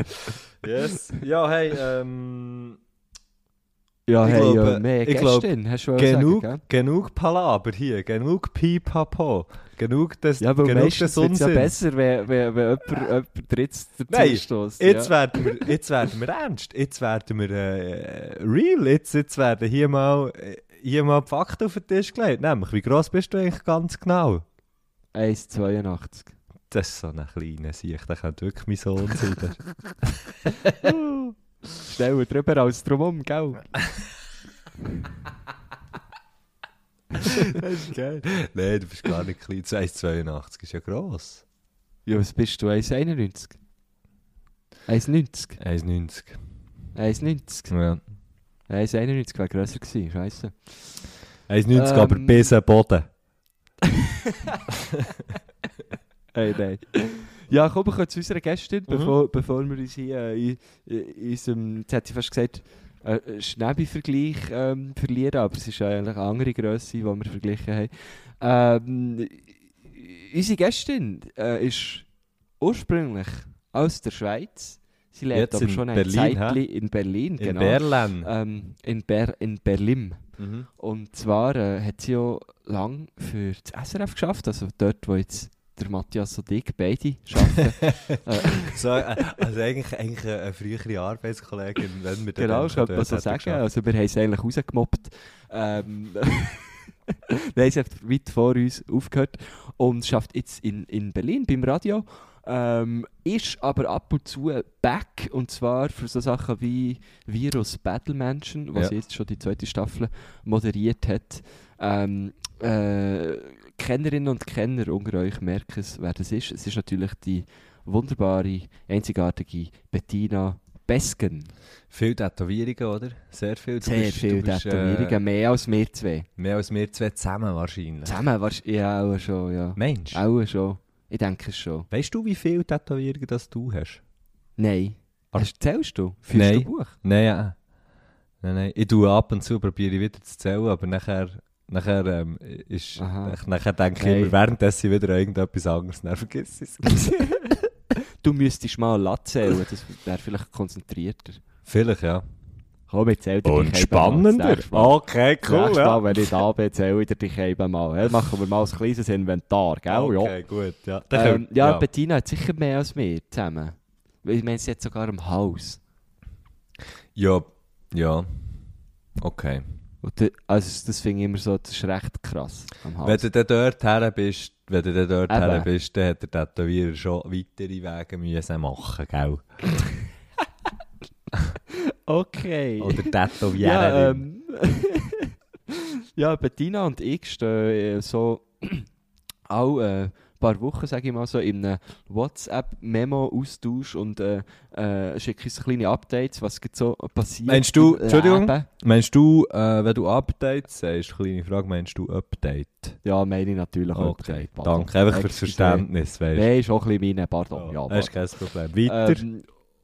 Yes. Ja, hey, ähm... Ja, Ich hey, glaube- ja, mehr ich glaube, Gästin, hast du Genug, sagen, genug Palaber hier, genug Pipapo, genug des? Ja, weil genug meistens des wird's ja besser, wenn, wenn, wenn jemand, jemand drittes Nein, dazu stößt. Jetzt, ja. werden wir, jetzt werden wir ernst, jetzt werden wir äh, real, jetzt, jetzt werden hier mal, äh, hier mal die Fakten auf den Tisch gelegt. Nämlich, wie gross bist du eigentlich ganz genau? 1,82. Das ist so ein kleiner Sieg, der könnte wirklich mein Sohn sein. (laughs) (laughs) Schneller drüber als drumherum, gell? (laughs) das ist geil. Nein, du bist gar nicht klein, 1,82 ist ja gross. Ja, was bist du? 1,91? 1,90? 1,90. 1,90? Ja. 1,91 wäre grösser gewesen, scheisse. 1,90, aber Ähm. bis am Boden. Hey, nein. Ja, komm, wir zu unserer Gästin, Mhm. bevor, bevor wir uns hier äh, in, in unserem, jetzt hätte ich fast gesagt, äh, Schnäbi-Vergleich ähm, verlieren, aber es ist eigentlich eine andere Grösse, die wir verglichen haben. Ähm, unsere Gästin äh, ist ursprünglich aus der Schweiz. Sie lebt Jetzt aber in schon ein Berlin, Zeitli in Berlin. In genau. Berlin. Ähm, in, Ber in Berlin. Mhm. Und zwar äh, hat sie ja lange für das SRF geschafft, also dort, wo jetzt der Matthias und ich beide arbeiten. (laughs) äh, So, äh, also eigentlich, eigentlich eine, frühere Arbeitskollegin, wenn wir genau, dann könnte man so sagen. geschafft. Also wir haben sie eigentlich rausgemobbt. Ähm, (laughs) Nein, sie hat weit vor uns aufgehört und schafft jetzt in, in Berlin beim Radio. Ähm, ist aber ab und zu back und zwar für so Sachen wie Virus Battle Mansion, was Ja. sie jetzt schon die zweite Staffel moderiert hat. Ähm, äh, Kennerinnen und Kenner unter euch merken es, wer das ist. Es ist natürlich die wunderbare, einzigartige Bettina Besken. Viele Tätowierungen, oder? Sehr viel. Du Sehr bist- viele bist, Tätowierungen, Äh, mehr als wir zwei. mehr als wir zwei zusammen wahrscheinlich. Zusammen warst ja auch schon, ja. Mensch, Auch schon. Ich denke schon. weißt du, wie viele Tätowierungen das du hast? Nein. Aber- Hast, zählst du? Führst Nein. du Buch? Nein, ja. Nein, nein. Ich tue ab und zu, probiere ich wieder zu zählen, aber nachher, nachher, ähm, ist, nach- nachher denke ich Nein. immer, währenddessen wieder irgendetwas anderes, dann vergiss ich es. (laughs) Du müsstest mal Latte zählen, das wäre vielleicht konzentrierter. Vielleicht, ja. Komm, ich zähle dir Und spannender. Okay, cool, nächste ja. Mal, wenn ich da bin, zähle ich dir dich eben mal. Ja, machen wir mal ein kleines Inventar, gell? Okay, gut, ja. Dann Ja. Ähm, können- ja, Bettina hat sicher mehr als wir zusammen. Ich meine, sie hat sogar im Haus. Ja, ja. Okay. Und da- also das finde ich immer so, das ist recht krass am Haus. Wenn du dann dort her bist, wenn du dann dort Eben. her bist, dann hat der Tätowierer schon weitere Wege müssen machen, gell? (laughs) okay. Oder (laughs) Ja, Tätowiererin. ähm, (laughs) ja, Bettina und ich stehen äh, so (clears throat) auch äh, ein paar Wochen, sage ich mal so, in einem WhatsApp-Memo-Austausch und äh, äh, schicken uns kleine Updates, was so passiert. Meinst du- Entschuldigung? Leben. Meinst du, äh, wenn du Update sagst, kleine Frage, meinst du Update? Ja, meine ich natürlich Okay, Update. pardon. danke. Einfach fürs. Verständnis, weißt Nein, ist auch ein bisschen meine, pardon. du. Ja, das ist kein Problem. Weiter. Ähm,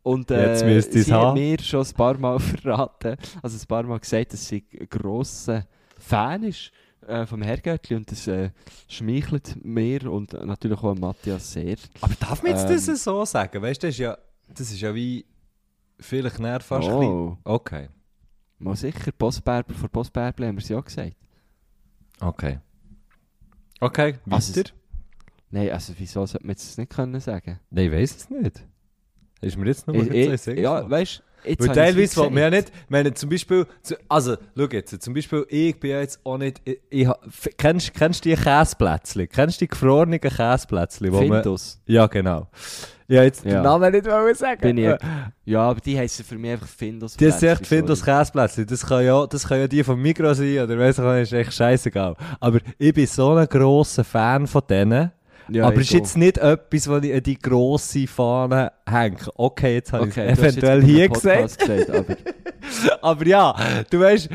und äh, Jetzt müsst sie hat haben. mir schon ein paar Mal (laughs) verraten, also ein paar Mal gesagt, dass sie ein grosser Fan ist äh, vom Herrgöttli und das äh, schmeichelt mir und natürlich auch Matthias sehr. Aber darf man jetzt ähm, das so sagen? Weißt du, das ist ja, das ist ja wie vielleicht näher fast Oh. Okay. Mal sicher, Postberber vor Postberber haben wir es ja gesagt. Okay. Okay, weiter? Also Nein, also wieso sollte man das nicht können sagen? Nein, ich weiß es nicht. Ist mir jetzt noch mal in den Sinn ja, weißt Jetzt Weil teilweise will man ja nicht, wenn zum Beispiel, also, schau jetzt, zum Beispiel, ich bin ja jetzt auch nicht, ich, ich, kennst, kennst du die Käseplätzchen? Kennst du die gefrorenen Käseplätzchen? wo man- Findus. Ja, genau. Ja, jetzt Ja. den Namen nicht wollen sagen. Bin ich, ja, aber die heißen für mich einfach Findus. Die ist echt Findus. Käseplätzchen. Das kann ja, das kann ja die von Migros sein oder weiss ich nicht, ist echt scheißegal. Aber ich bin so ein grosser Fan von denen. Ja, aber es ist jetzt nicht etwas, wo ich an die grosse Fahne hänge. Okay, jetzt habe Okay, ich es eventuell hier gesagt. Gesagt. aber (laughs) Aber ja, du weißt,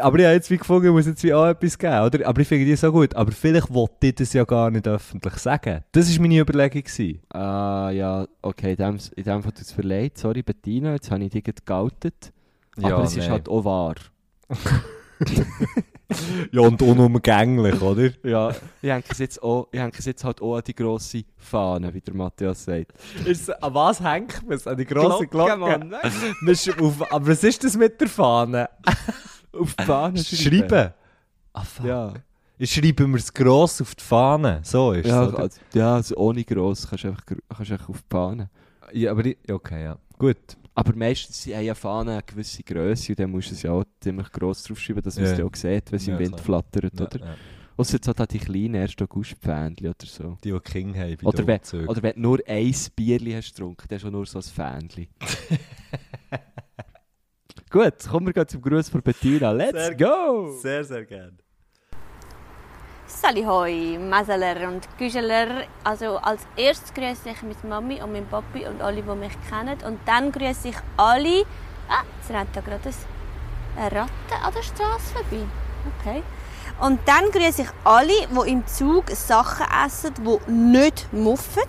aber ich habe jetzt wie gefunden, muss jetzt wie auch etwas geben, oder? Aber ich finde die so gut. Aber vielleicht wollte ich das ja gar nicht öffentlich sagen. Das war meine Überlegung. Gewesen. Ah, ja, okay, in dem, in dem Fall tut es mir leid. Sorry, Bettina, jetzt habe ich dich geoutet. aber es ist nein. halt auch wahr. (laughs) (laughs) Ja, und unumgänglich, oder? Ja, ich hänge es jetzt, auch, ich hänge es jetzt halt auch an die grosse Fahne, wie der Matthias sagt. Ist, an was hängt man es? An die grosse Glocke? Mann. Man sch- auf, aber was ist das mit der Fahne? (laughs) Auf die Fahne Schreiben. Ah, fuck. Ja, Ich schreibe mir es gross auf die Fahne. So ist ja, es. oder? also, ja also ohne gross kannst du einfach, kannst einfach auf die Fahne. Ja, aber ich, okay, ja. Gut. Aber meistens haben ja Fahnen eine gewisse Größe und dann musst du es ja auch ziemlich gross draufschreiben, dass man es ja auch sieht, wenn es Ja, im Wind klar. flattert, oder? ja. Außer jetzt hat halt die kleinen 1. August-Pfähnchen oder so. Die, die King haben bei Oder wenn, oder wenn du nur ein Bierli hast getrunken, dann schon nur so ein Fähnchen. (laughs) Gut, kommen wir gleich zum Gruß von Bettina. Let's Sehr- go! Sehr, sehr gerne. Sali hoi, Maseler und Güscheler. Also als erstes grüße ich meine Mami und meinen Papi und alle, die mich kennen. Und dann grüße ich alle. Ah, jetzt rennt da gerade ein- Ratte an der Straße vorbei. Okay. Und dann grüße ich alle, die im Zug Sachen essen, die nicht muffen.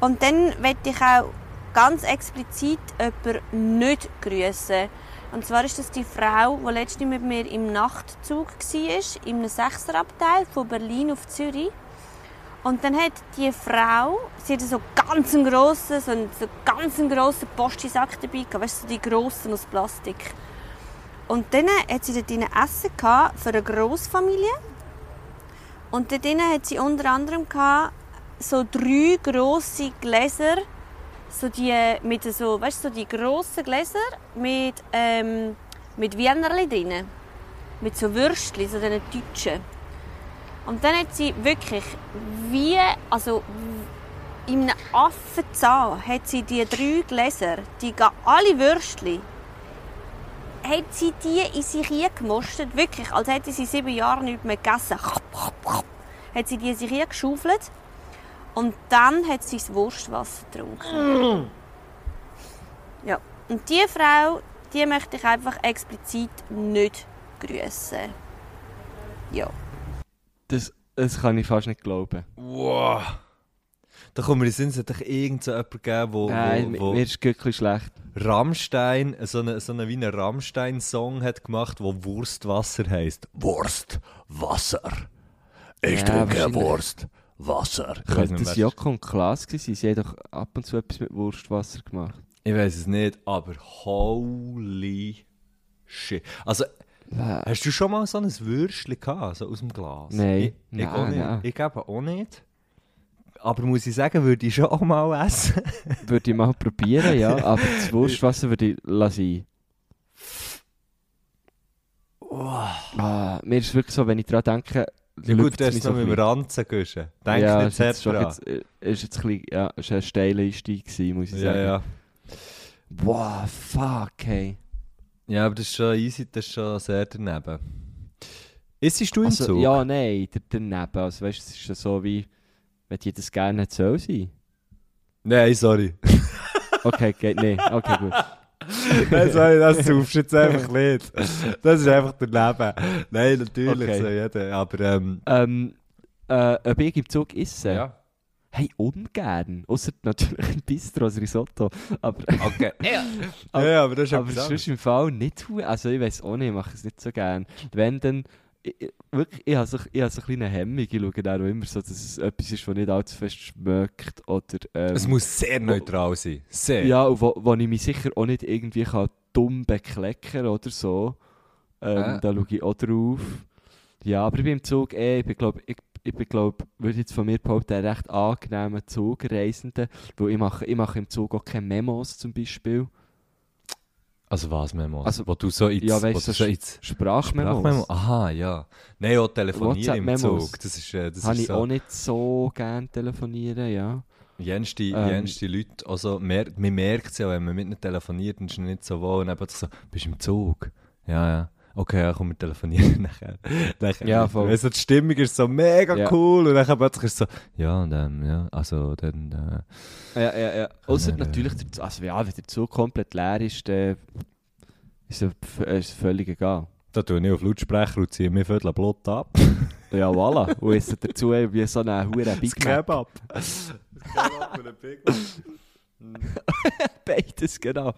Und dann möchte ich auch ganz explizit jemanden nicht grüßen. Und zwar ist das die Frau, die letztens mit mir im Nachtzug war, einem Sechserabteil von Berlin auf Zürich. Und dann hat die Frau, sie hatte so ganz einen grossen, so einen, so ganz grossen Postisack dabei gehabt, weißt du, die grossen aus Plastik. Und dann hat sie dort drin Essen gehabt für eine Grossfamilie. Und dort hat sie unter anderem gehabt, so drei grosse Gläser, so die mit so, weißt so die grossen Gläser mit ähm, mit Wienerli drin, mit so Würstchen, so diesen deutschen. Und dann hat sie wirklich wie, also in einem Affenzahn hat sie die drei Gläser, die alle Würstchen, hat sie die in sich gemostet, wirklich, als hätte sie sieben Jahre nicht mehr gegessen. Hat sie die in sich geschaufelt und dann hat sie das Wurstwasser getrunken. Ja, und diese Frau, die möchte ich einfach explizit nicht grüßen. Ja. Das, das kann ich fast nicht glauben. Wow. Da kommt mir in den Sinn, es hat irgend so jemanden gegeben, wo, Nein, wo, wo mir ist wirklich schlecht. Rammstein, so eine, so eine wie einen Rammstein-Song hat gemacht, wo Wurstwasser heisst. Wurst, Wasser. Ich Ja, trinke. Wurst, Wasser. Könnte nicht, das Joko und Klaas gewesen sein? Sie haben doch ab und zu etwas mit Wurstwasser gemacht. Ich weiß es nicht, aber holy shit. Also, Äh, hast du schon mal so ein Würstchen gehabt, so aus dem Glas? Nein. Ich, ich, Nein, auch nicht. nein. ich glaube auch nicht. Aber muss ich sagen, würde ich schon auch mal essen. (laughs) Würde ich mal probieren, ja. (laughs) Aber das Wurstwasser würde ich lassen. Ah, mir ist es wirklich so, wenn ich daran denke, Ja gut, mich ist noch mit ein dem bisschen. Ranzen guschen. Denk ja, nicht ist jetzt, zu schon dran. jetzt, äh, ist jetzt ein bisschen, ja, ist ein steiler Einstieg gewesen, muss ich Ja, sagen. ja. Wow, fuck, hey. Ja, aber das ist schon easy, das ist schon sehr daneben. Ist du im Also, Zug? ja, nein, da- daneben. Also, weißt du, es ist ja so wie, wenn die das gerne nicht soll sein. Nein, sorry. Okay, geht nicht. Okay, gut. (laughs) Nein, sorry, das saufst jetzt einfach nicht. Das ist einfach daneben. Nein, natürlich, Okay. so jeder. Aber, ähm, Ähm, äh, ob ich im Zug esse? ja. Hey, ungern. Außer natürlich ein Bistro, ein Risotto. Aber, Okay. (laughs) ja. ja, aber das ist aber ist im Fall nicht Also, ich weiß auch nicht, ich mache es nicht so gern. Wenn dann. Ich, ich- wirklich, ich habe so, ich habe so eine kleine Hemmung. Ich schaue dann auch immer so, dass es etwas ist, das nicht allzu fest schmeckt. Oder, ähm, Es muss sehr neutral sein. Sehr. Ja, und wo, wo ich mich sicher auch nicht irgendwie kann dumm bekleckern oder so. Ähm, Äh. Da schaue ich auch drauf. Ja, aber ich bin im Zug eh, ich bin, glaub, ich, ich bin, glaub, würde jetzt von mir behaupten, ein recht angenehmer Zugreisender. Weil ich mache, ich mache im Zug auch keine Memos zum Beispiel. Also was Memos? Also- wo du so ins... Ja, weißt du so ins Sprachmemos. Sprachmemo? Aha, ja. Nein, auch telefonieren im. Zug. Das ist, äh, das Habe ist ich so... auch nicht so gerne telefonieren, ja. Jenste, Ähm. jenste Leute, also mer man merkt es ja, wenn man mit ihnen telefoniert, dann ist es nicht so wohl und dann so, bist du im Zug? Ja, ja. Okay, ja, komm, wir telefonieren (laughs) nachher. nachher Ja, voll. Also die Stimmung ist so mega Ja. cool und dann plötzlich ist es so, ja, und ähm, ja, also dann, äh, Ja, ja, ja. Außer Äh, natürlich, der, also ja, wenn der Zug komplett leer ist, dann ist es f- ist es völlig egal. da tue ich auf Lautsprecher und ziehe mir Viertel Blut ab. (laughs) Ja, voilà. Und essen dazu wie so eine hure Big Mac. Kebab. Das Kebab und ein Big Mac. Beides, genau.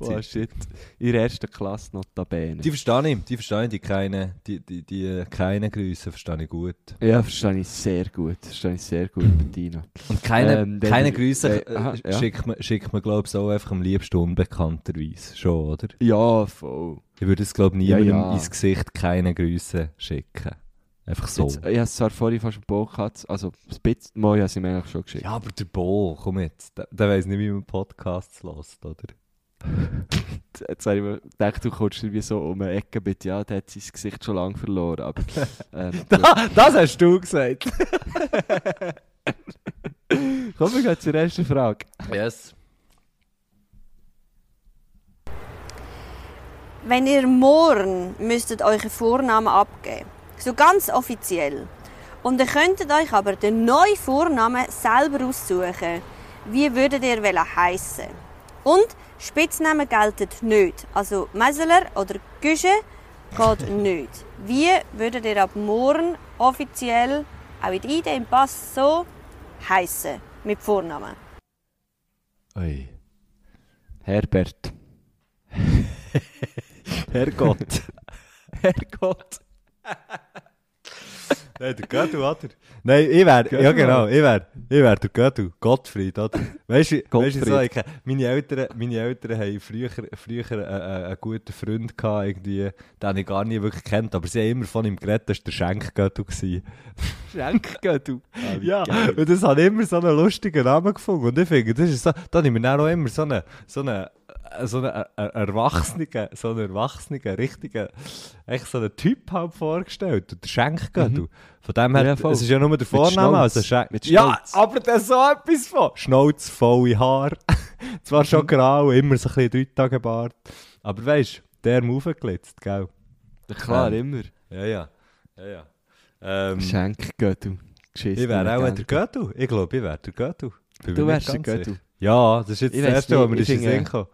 Oh shit. In der ersten Klasse notabene. Die verstehe ich, die verstehe ich, die keine, die, die, die äh, keine Grüße verstehe ich gut. Ja, verstehe ich sehr gut. Verstehe ich sehr gut, Bettina. Und keine, Ähm, keine du- Grüße äh, aha, äh, ja. schickt man, schickt man glaube ich, so einfach am liebsten unbekannterweise. Schon, oder? Ja, voll. Ich würde es, glaube ich, Ja, niemandem ja. ins Gesicht keine Grüße schicken. Einfach so. Jetzt, ich habe es zwar vorhin fast im Bauch gehabt, also ein bisschen, mal, ja, sie mir eigentlich schon geschickt. ja, aber der Bo, komm jetzt. Der, der weiss nicht, wie man Podcasts hört, oder? Jetzt habe ich mir gedacht, du kommst irgendwie so um eine Ecke mit, ja, der hat sein Gesicht schon lange verloren, aber... (laughs) Ähm, das hast du gesagt. (laughs) Kommen wir gleich zur ersten Frage. Yes. Wenn ihr morgen müsstet euren Vornamen abgeben, so ganz offiziell, und ihr könntet euch aber den neuen Vornamen selber aussuchen, wie würdet ihr heißen? Und Spitznamen gelten nicht. Also Messeler oder Güsche geht (laughs) nicht. Wie würdet ihr ab morgen offiziell, auch in der ID im Pass, so heißen mit Vornamen? Ui. Herbert. (laughs) Herrgott. (laughs) Herrgott. Nein, der Göttu, oder? Nein, ich wäre, ja genau, ich wäre, ich wäre der Göttu, Gottfried, oder? Weißt du, weißt du so, ich, meine, Eltern, meine Eltern haben früher, früher einen, einen, guten Freund gehabt, irgendwie, den ich gar nie wirklich kennt, aber sie haben immer von ihm geredet, das war der Schenkgöttu. gewesen. (laughs) Schenk, du. Ja, und das hat immer so einen lustigen Namen gefunden. Und ich finde, das ist so, da habe ich mir dann auch immer so einen, so einen, so einen äh, äh, erwachsenen, so einen erwachsenen, richtigen, echt so einen Typ halt vorgestellt. Und der Schenkgöttu. Von dem her, Ja, es ist ja nur der Vorname, also Schenk. Mit Ja, aber da so etwas von. Schnauz, volle Haar. (laughs) Zwar schon grau, immer so ein bisschen drei Tage Bart. Aber weißt du, der Arm aufgeglitzt, gell? Klar, Ähm, immer. Ja, ja. ja, ja. Ähm, Schenk, du. ich wäre auch der Göttu. Ich glaube, ich wäre der Göttu. Bin Du wärst der Göttu. sicher. Ja, das ist jetzt Ich das Erste, mir ich ist in den Sinn.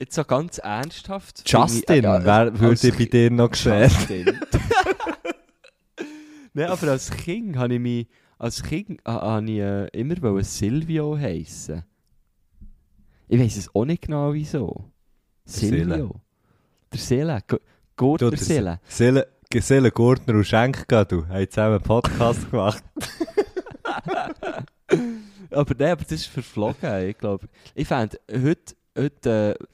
Jetzt so ganz ernsthaft. Justin, ich- äh, wer würde bei dir noch? Justin. (laughs) Nein, aber als Kind habe ich mich, als Kind ha- habe ich äh, immer Silvio heissen. Ich weiß es auch nicht genau wieso. Silvio. Der Seele. Gurtner der Seele. Seele, Seele Gurtner und Schenk, du, haben zusammen einen Podcast (laughs) gemacht. Aber nein, aber das ist verflogen, ich glaube. Ich fände, heute, heute äh,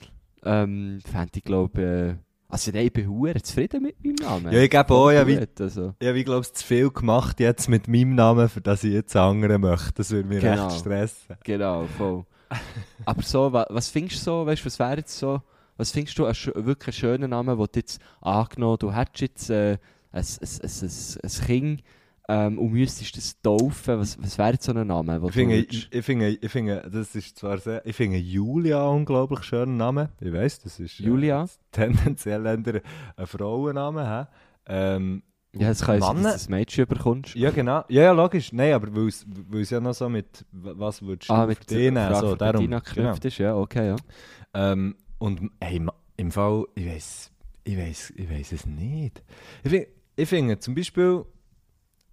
ähm, fände ich glaube, äh, also nein, ich bin hure zufrieden mit meinem Namen. Ja, ich gebe auch, ja, wie, also. ja, wie glaube zu viel gemacht jetzt mit meinem Namen, für das ich jetzt anderen möchte. Das würde mich Genau. recht stressen. Genau, voll. (laughs) Aber so, wa, was findest du so, weißt was wäre jetzt so, was findest du einen wirklich einen schönen Namen, den du jetzt angenommen du hättest jetzt äh, ein, ein, ein, ein, ein Kind ähm, und müsstest das taufen, was, was wäre so ein Name? Ich finde, ich, ich finde, ich finde, das ist zwar sehr, ich finde Julia einen unglaublich schönen Namen. Ich weiß, das ist äh, Julia? tendenziell eher ein Frauenname. hä? Ähm, ja, es kann sein, dass du ein Mädchen bekommst. Ja, genau. Ja, ja, logisch. Nein, aber weil es ja noch so mit, was würdest du Ah, mit nehmen? Frage So, darum, geknüpft ist, ja, okay, ja. genau. ähm, und hey, im Fall, ich weiß, ich weiß, ich weiß es nicht. Ich finde, ich finde zum Beispiel,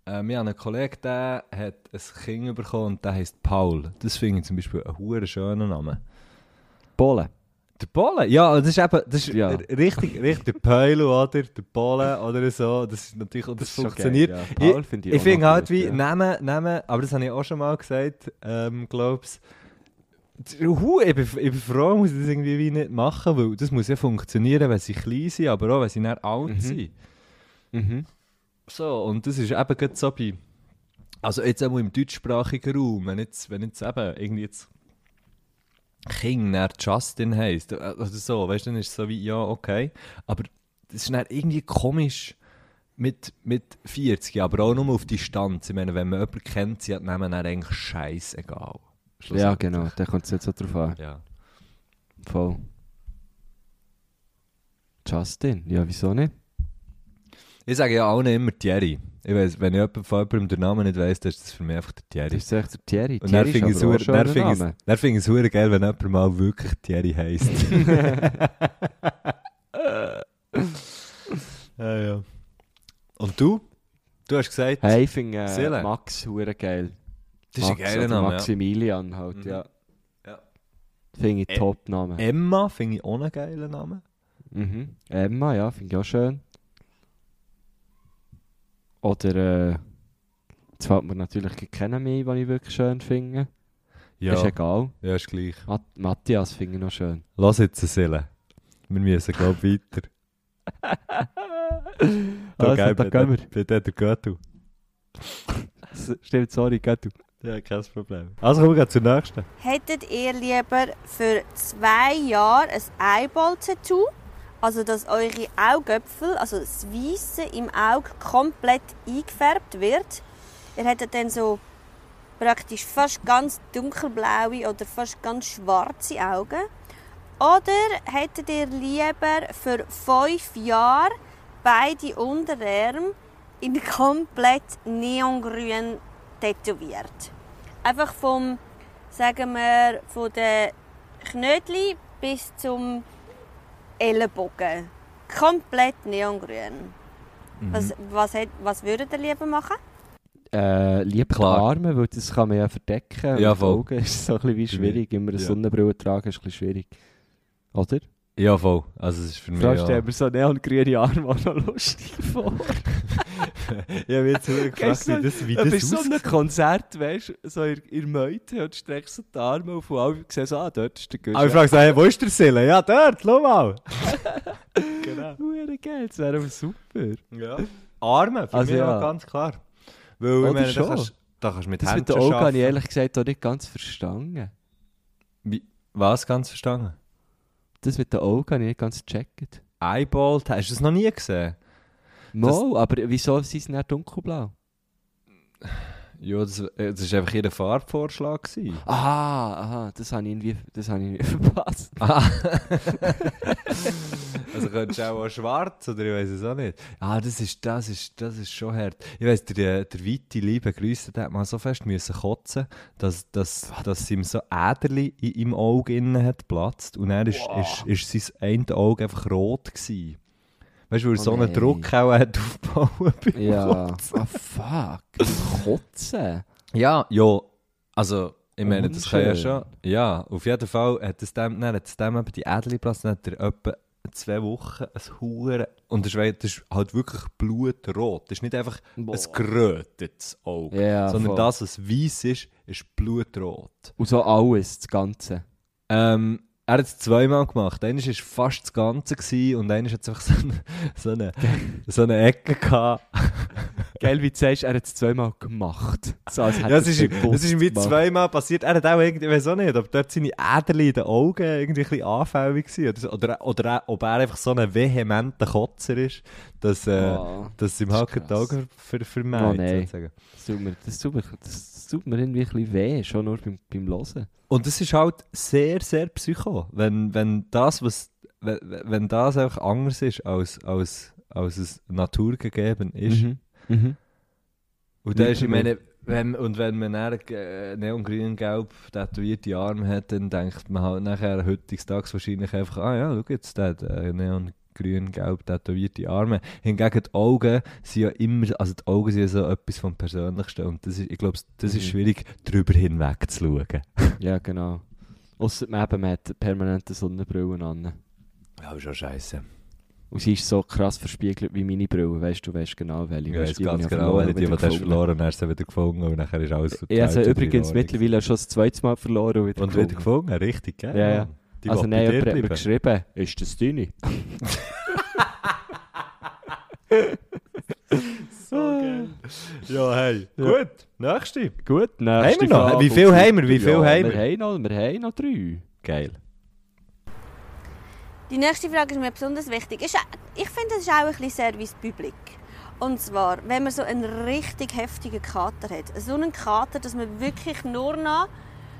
äh, wir haben einen Kollegen, der hat ein Kind bekommen und der heißt Paul. Das finde ich zum Beispiel einen hure schönen Namen. Polen. Der Polen? Ja, das ist eben, das ist Ja. richtig, richtig der Peulo, oder? Der Polen oder so. Das ist natürlich, und das, ist funktioniert. geil, ja. Paul ich Ich finde halt wie ja. Namen, Namen, aber das habe ich auch schon mal gesagt, ähm, glaub's. Hu, ich, bin, ich bin froh, muss ich das irgendwie wie nicht machen, weil das muss ja funktionieren, wenn sie klein sind, aber auch wenn sie dann alt Mhm. sind. Mhm. So, und das ist eben gerade so bei, also jetzt auch im deutschsprachigen Raum, wenn jetzt, wenn jetzt eben irgendwie jetzt Kind dann Justin heisst, äh, oder so, weißt du, dann ist es so wie, ja, okay. Aber das ist dann irgendwie komisch mit, mit 40, aber auch nur auf Distanz. Ich meine, wenn man jemanden kennt, sie hat Namen dann eigentlich scheißegal. Ja, genau, da kommt es jetzt so drauf an. Ja. Voll. Justin, ja, wieso nicht? Ich sage ja allen immer Thierry. Ich weiss, wenn ich jemand von jemandem den Namen nicht weiss, dann ist das für mich einfach der Thierry. Das ist echt der Thierry. Und dann finde ich es ein hure geil, wenn jemand mal wirklich Thierry heisst. ja, (laughs) ja. Und du? Du hast gesagt, Hey, ich finde äh, Max hure geil. das ist ein Max geiler oder Name. Ja. Maximilian halt, Mhm. ja. Ja. Finde ich Ä- Top-Name. Emma finde ich auch einen geilen Namen. Mhm. Emma, ja, finde ich auch schön. Oder, äh, jetzt fällt mir natürlich keiner mehr, den ich wirklich schön finde. Ja, Ist egal. ja ist gleich. Mat Matthias finde ich noch schön. Lass jetzt eine Seele. Wir müssen, glaube ich, weiter. (laughs) Also, gell, da gehen wir. Bei der Göttu. Stimmt, sorry, du. Ja, kein Problem. Also kommen wir zur nächsten. Hättet ihr lieber für zwei Jahre ein Eyeball-Tattoo? Also, dass eure Augäpfel, also das Weisse im Auge, komplett eingefärbt wird. Ihr hättet dann so praktisch fast ganz dunkelblaue oder fast ganz schwarze Augen. Oder hättet ihr lieber für fünf Jahre beide Unterarme in komplett neongrün tätowiert? Einfach vom sagen wir, von den Knödli bis zum Ellenbogen. Komplett neongrün. Mhm. Was, was, hat, was würdet ihr lieber machen? Äh, lieber Klar. die Arme, weil das kann man ja verdecken. Ja, voll. Augen ist so ein bisschen wie schwierig. Immer eine Ja. Sonnenbrille tragen ist ein bisschen schwierig. Oder? Ja, voll. Also, es ist für mich. Ja. stell mir so neongrüne Arme auch (laughs) noch lustig vor. Ich habe jetzt gefragt, wie das, wie Du das bist so aussieht. einem Konzert, weißt du, so in, in Meute und streckst so die Arme auf und alle sehen so, ah, dort ist der Gusch. Aber ich frage so, wo ist der Seele? Ja, dort, schau mal. (laughs) genau. Hure geil, das wäre aber super. Ja. Arme, für Also mich ja. auch ganz klar. Weil, Oder ich meine, da schon. kannst, da kannst du mit Das mit Händen den Augen habe ich arbeiten. ehrlich gesagt auch nicht ganz verstanden. Wie, was ganz verstanden? Das mit den Augen habe ich nicht ganz gecheckt. Eyeball, hast du das noch nie gesehen? Mo, aber wieso sind sie nicht dunkelblau? Ja, das, äh, das war einfach ihr Farbvorschlag. gewesen. Aha, aha, das habe ich irgendwie, das habe ich irgendwie (laughs) verpasst. Ah. (laughs) also könntest du auch, auch schwarz oder ich weiß es auch nicht. Ah, das ist, das ist, das ist schon hart. Ich weiss, der, der Weite, liebe Grüße, der hat mal so fest müssen kotzen, dass, dass, dass ihm so Äderli im Auge innen hat platzt und dann ist, ist, ist sein eine Auge einfach rot gewesen. Weißt du, weil er Oh so einen. Druck auch hat aufgebaut (laughs) beim Ja. Kotzen. Ah, fuck. Kotzen. Ja, ja, also ich meine, das kann ja schon. Ja, auf jeden Fall hat es dem, dann hat es dem eben die Ädeliplatz, dann hat er etwa zwei Wochen ein Hure und das ist, das ist halt wirklich blutrot. Das ist nicht einfach Boah. ein gerötetes Auge, Ja, sondern voll. das, was weiß ist, ist blutrot. Und so alles, das Ganze. Ähm, er hat es zweimal gemacht. Einmal war fast das Ganze gewesen, und einmal hat einfach so eine, so eine, so eine Ecke gehabt. Geil, wie du sagst, er hat es zweimal gemacht. So, als Ja, es ist, es ist gemacht. zweimal passiert. Er hat auch irgendwie, ich weiß auch nicht, ob dort seine Äderli in den Augen irgendwie ein bisschen anfällig waren. Oder, oder, oder ob er einfach so ein vehementer Kotzer ist, dass, äh, Oh, dass ihm das halt die. Augen ver vermeiden. Oh nein. das, tut mir, das, tut mir, das tut mir irgendwie ein bisschen weh, schon nur beim, beim Hören. Und das ist halt sehr, sehr psycho. Wenn, wenn das, was, wenn, wenn das einfach anders ist, als, als, als es naturgegeben ist. Mhm. Mhm. Und, da ist, ich meine, wenn, und wenn man dann äh, neongrün-gelb tätowierte Arme hat, dann denkt man halt nachher heutzutage wahrscheinlich einfach, ah ja, schau jetzt, der hat äh, neongrün-gelb tätowierte Arme. Hingegen die Augen sind ja immer, also die Augen sind ja so etwas vom Persönlichsten und das ist, ich glaube, das ist Mhm. schwierig, darüber hinweg zu schauen. (laughs) Ja, genau. Ausser man eben man hat permanente Sonnenbrillen an. Ja, schon scheiße. Und sie ist so krass verspiegelt wie meine Brille. Weißt du, weißt genau welche. Ich Weisst weiß die, ganz genau, verloren die, die wieder du hast verloren hast, hast sie wieder gefunden und nachher ist alles Ich habe und übrigens mittlerweile schon das zweite Mal verloren und wieder Und wieder gefunden. gefunden, richtig, gell? Ja, ja. Die also nein, jemand hat mir geschrieben, ist das deine? (laughs) So geil. Ja, hey. Ja. Gut, nächste. Gut, Haben nächste wir noch? Frage. Wie viel haben wir? Wie viel ja, haben wir? wir? Haben noch, wir haben noch drei. Geil. Die nächste Frage ist mir besonders wichtig. Ich finde, es ist auch ein bisschen Service Public. Und zwar, wenn man so einen richtig heftigen Kater hat. So einen Kater, dass man wirklich nur noch,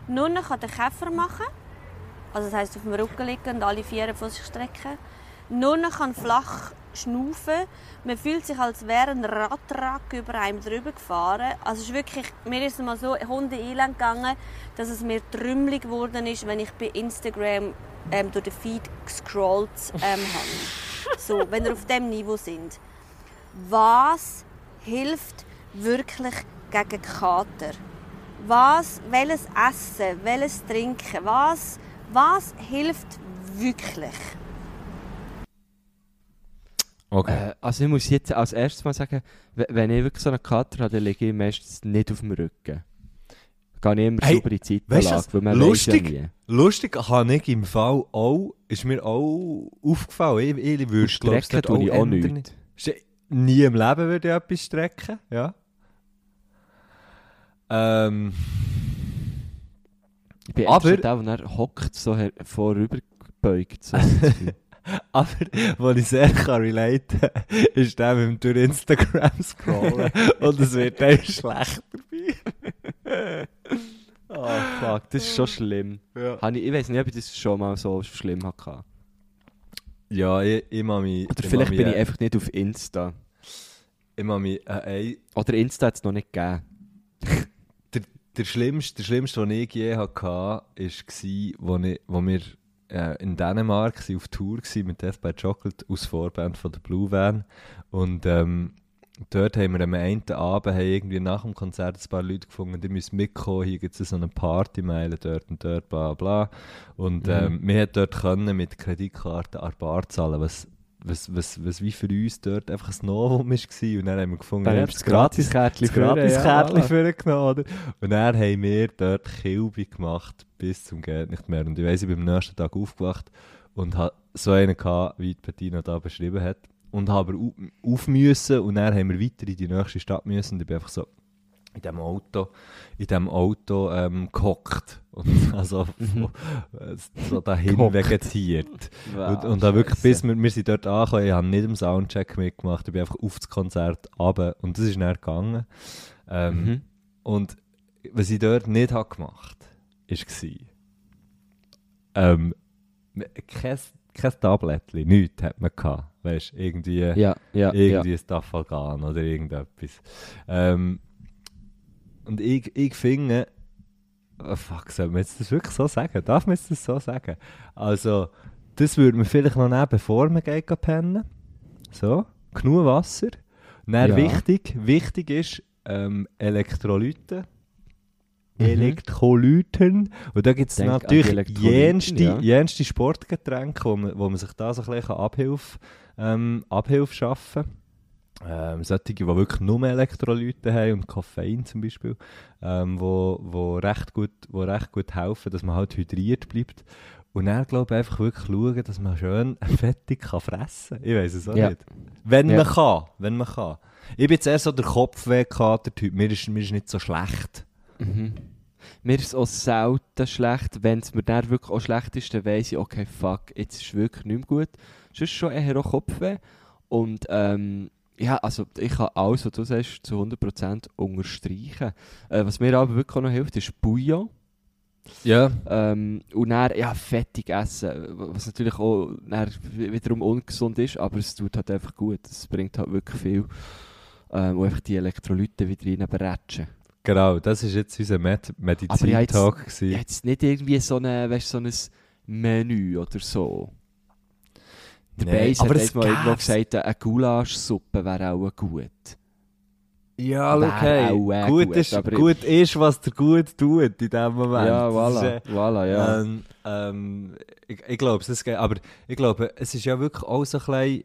nur noch den Käfer machen kann. Also das heisst, auf dem Rücken liegen und alle vier von sich strecken. Nur noch kann flach schnaufen. Man fühlt sich, als wäre ein Radtrack über einem drüber gefahren. Also es ist wirklich, mir ist mal so Hunde elend gegangen, dass es mir trümmelig geworden ist, wenn ich bei Instagram ähm, durch den Feed gescrollt ähm, (laughs) habe. So, wenn wir auf dem Niveau sind. Was hilft wirklich gegen Kater? Was, welches Essen, welches Trinken, was, was hilft wirklich? Okay. Äh, also ich muss jetzt als erstes mal sagen, wenn ich wirklich so einen Kater habe, dann liege ich meistens nicht auf dem Rücken. Gehe ich immer Hey, sauber in die weißt du Seitenlage, was? weil man Lustig. ja nie. Lustig habe ich im Fall auch, ist mir auch aufgefallen, ich, ich würde tue ich auch ändern. nicht. Nie im Leben würde ich etwas strecken, ja. Ähm, Ich bin Aber- der, der dann hockt, so vorübergebeugt. So. (laughs) aber, was ich sehr kann relaten kann, (laughs) ist der mit dem durch Instagram scrollen (laughs) und es wird einem schlecht dabei. oh fuck, das ist schon schlimm. Ja, ich, ich weiß nicht, ob ich das schon mal so schlimm hatte. ja ich, ich mag mich... Oder ich vielleicht mag bin mich, ich einfach nicht auf Insta. Ich mag mich an ein Oder Insta hat es noch nicht gegeben. Der, schlimmste, der schlimmste, den ich je hatte, war, wo, wo wir äh, in Dänemark auf Tour waren mit Death by Chocolate aus Vorband von der Blue Van. Und ähm, dort haben wir am einen Abend haben irgendwie nach dem Konzert ein paar Leute gefunden, die müssen mitkommen, hier gibt es so eine Partymeile dort und dort, bla bla. Und Mhm. ähm, wir konnten dort können mit Kreditkarten an Bar zahlen, was, was, was, was wie für uns dort einfach ein Novum war. Und dann haben wir gefunden, ja, das Gratiskärtchen das für, ja, Gratiskärtchen vorgenommen, oder? Und dann haben wir dort Kilby gemacht, bis zum Geht nicht mehr. Und ich weiss, ich bin am nächsten Tag aufgewacht und hatte so einen gehabt, wie Bettina da beschrieben hat. Und habe auf müssen und dann haben wir weiter in die nächste Stadt müssen. Und ich bin einfach so in diesem Auto, in dem Auto ähm, gehockt. (laughs) Und also äh, (laughs) so dahin vegetiert. Und, und Ah, dann wirklich, bis wir, wir sind dort angekommen, ich habe nicht im Soundcheck mitgemacht, ich bin einfach auf das Konzert runter und das ist dann gegangen. Ähm, Mhm. Und was ich dort nicht habe gemacht habe, war, ähm, kein, kein Tablettchen, nichts hat man gehabt. Weißt du, irgendwie, Ja, ja, ja. irgendwie ein Tafalgan oder irgendetwas. Ähm, und ich, ich finde, oh fuck, soll man jetzt das wirklich so sagen? Darf man jetzt das so sagen? Also, das würde man vielleicht noch nehmen, bevor man geht gehen pennen. So, genug Wasser. Und dann Ja. wichtig, wichtig ist ähm, Elektrolyte. Mhm. Elektrolyten. Und da gibt es natürlich jenste, ja. jenste Sportgetränke, wo man, wo man sich da so ein bisschen Abhilfe, ähm, Abhilfe schaffen kann. Ähm, solche, die wirklich nur Elektrolyte haben und Koffein zum Beispiel, ähm, wo, wo, recht gut, wo recht gut helfen, dass man halt hydriert bleibt. Und dann glaube ich einfach wirklich schauen, dass man schön (laughs) fettig kann fressen kann. Ich weiß es auch Ja. nicht. Wenn Ja. man kann, wenn man kann. Ich bin jetzt eher so der Kopfweh-Kater-Typ, mir ist, mir ist nicht so schlecht. Mhm. Mir ist es auch selten schlecht. Wenn es mir dann wirklich auch schlecht ist, dann weiss ich, okay, fuck, jetzt ist es wirklich nicht mehr gut. Sonst schon eher auch Kopfweh. Und ähm, ja, also ich kann alles, was du sagst, zu 100% unterstreichen. Äh, was mir aber wirklich auch noch hilft, ist Bouillon. Ja. Ähm, und dann, ja, fettig essen, was natürlich auch wiederum ungesund ist, aber es tut halt einfach gut. Es bringt halt wirklich viel. Ähm, und einfach die Elektrolyte wieder rein berätschen. Genau, das war jetzt unser Med Aber ich habe jetzt- jetzt nicht irgendwie so, eine, weißt, so ein Menü oder so. Der Nee, aber hat jetzt mal irgendwo gesagt, eine Gulaschsuppe wäre auch gut. Ja, okay. auch, äh, gut, gut, ist, aber- gut ist, was der gut tut in dem Moment. ja, voilà, ist, äh, voilà, ja. Ähm, ähm, ich ich glaube, es geht. Aber ich glaube, es ist ja wirklich auch so ein bisschen.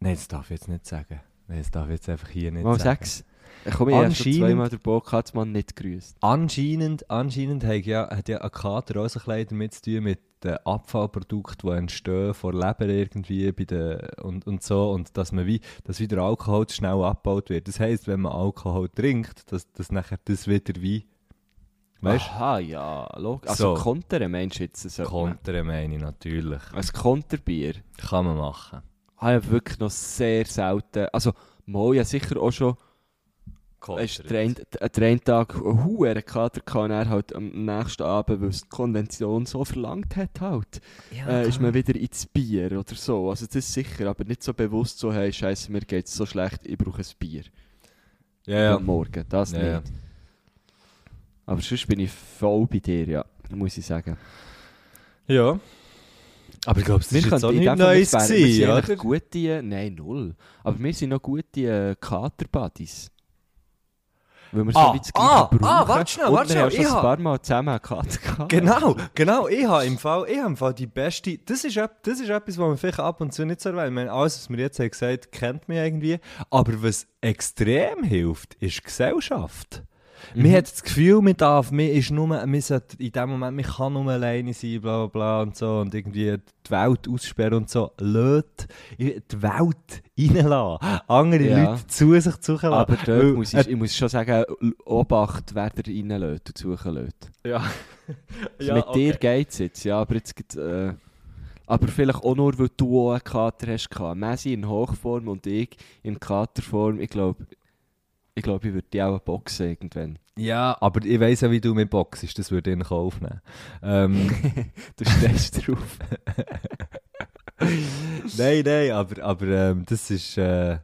Nein, das darf ich jetzt nicht sagen. Nein, das darf ich jetzt einfach hier nicht Mal sagen. sechs. Ich komme ja schon Anscheinend- zweimal der Bokatzmann nicht grüßt. Anscheinend, anscheinend hat ja, hat ja ein Kater auch so ein damit zu tun mit den Abfallprodukten, die entstehen vor Leber irgendwie bei den, und, und so. Und dass man wie, dass wieder Alkohol zu schnell abgebaut wird. Das heisst, wenn man Alkohol trinkt, dass, dass nachher das wieder wie Weißt Aha, ja, logisch. Also So. Kontern meinst du jetzt? So Kontern meine ich natürlich. Ein Konterbier Kann man machen. habe ich wirklich noch sehr selten... Also, mal, ja sicher auch schon... Weißt, der eine- Tag hohen Kater und er halt am nächsten Abend, weil es die Konvention so verlangt hat halt, äh, ist man wieder ins Bier oder so. Also das ist sicher, aber nicht so bewusst so, hey, scheiße, mir geht es so schlecht, ich brauche ein Bier. Ja, ja. Am Morgen, das Ja, nicht. ja. Aber sonst bin ich voll bei dir, ja, muss ich sagen. Ja. Aber ich glaube, es ist jetzt auch nicht nicht wären- wir gewesen, sind gute, nein, null. Aber wir sind noch gute äh, Kater-Buddies. Weil wir so Ah, wie das Gleiche ah, brauchen. ah, warte schnell, warte schnell, ich ein paar Mal zusammen gehabt. (laughs) Genau, genau. Ich habe im Fall, ich habe im Fall die beste. Das ist, das ist etwas, was man vielleicht ab und zu nicht so erwähnt. Ich meine, alles, was wir jetzt haben gesagt kennt man irgendwie. Aber was extrem hilft, ist Gesellschaft. Man hat das Gefühl, man darf, man ist nur, man sollte in dem Moment, man kann nur alleine sein, bla bla bla und so und irgendwie die Welt aussperren und so. Lädt die Welt reinlassen. Andere Ja. Leute zu sich zu lassen. Aber dort Weil, muss äh, ich, ich muss schon sagen, Obacht, wer der reinlässt und suchen lässt. ja. (laughs) Also mit dir geht es jetzt, ja, aber jetzt gibt äh, aber vielleicht auch nur, weil du auch einen Kater hast gehabt. Messi in Hochform und ich in Katerform. Ich glaube, ich, glaub, ich würde die auch boxen irgendwann. Ja, aber ich weiss ja, wie du mit boxst, das würde ich in Kauf nehmen. Ähm, (laughs) Du stehst drauf. (laughs) nein, nein, aber, aber ähm, das ist, äh,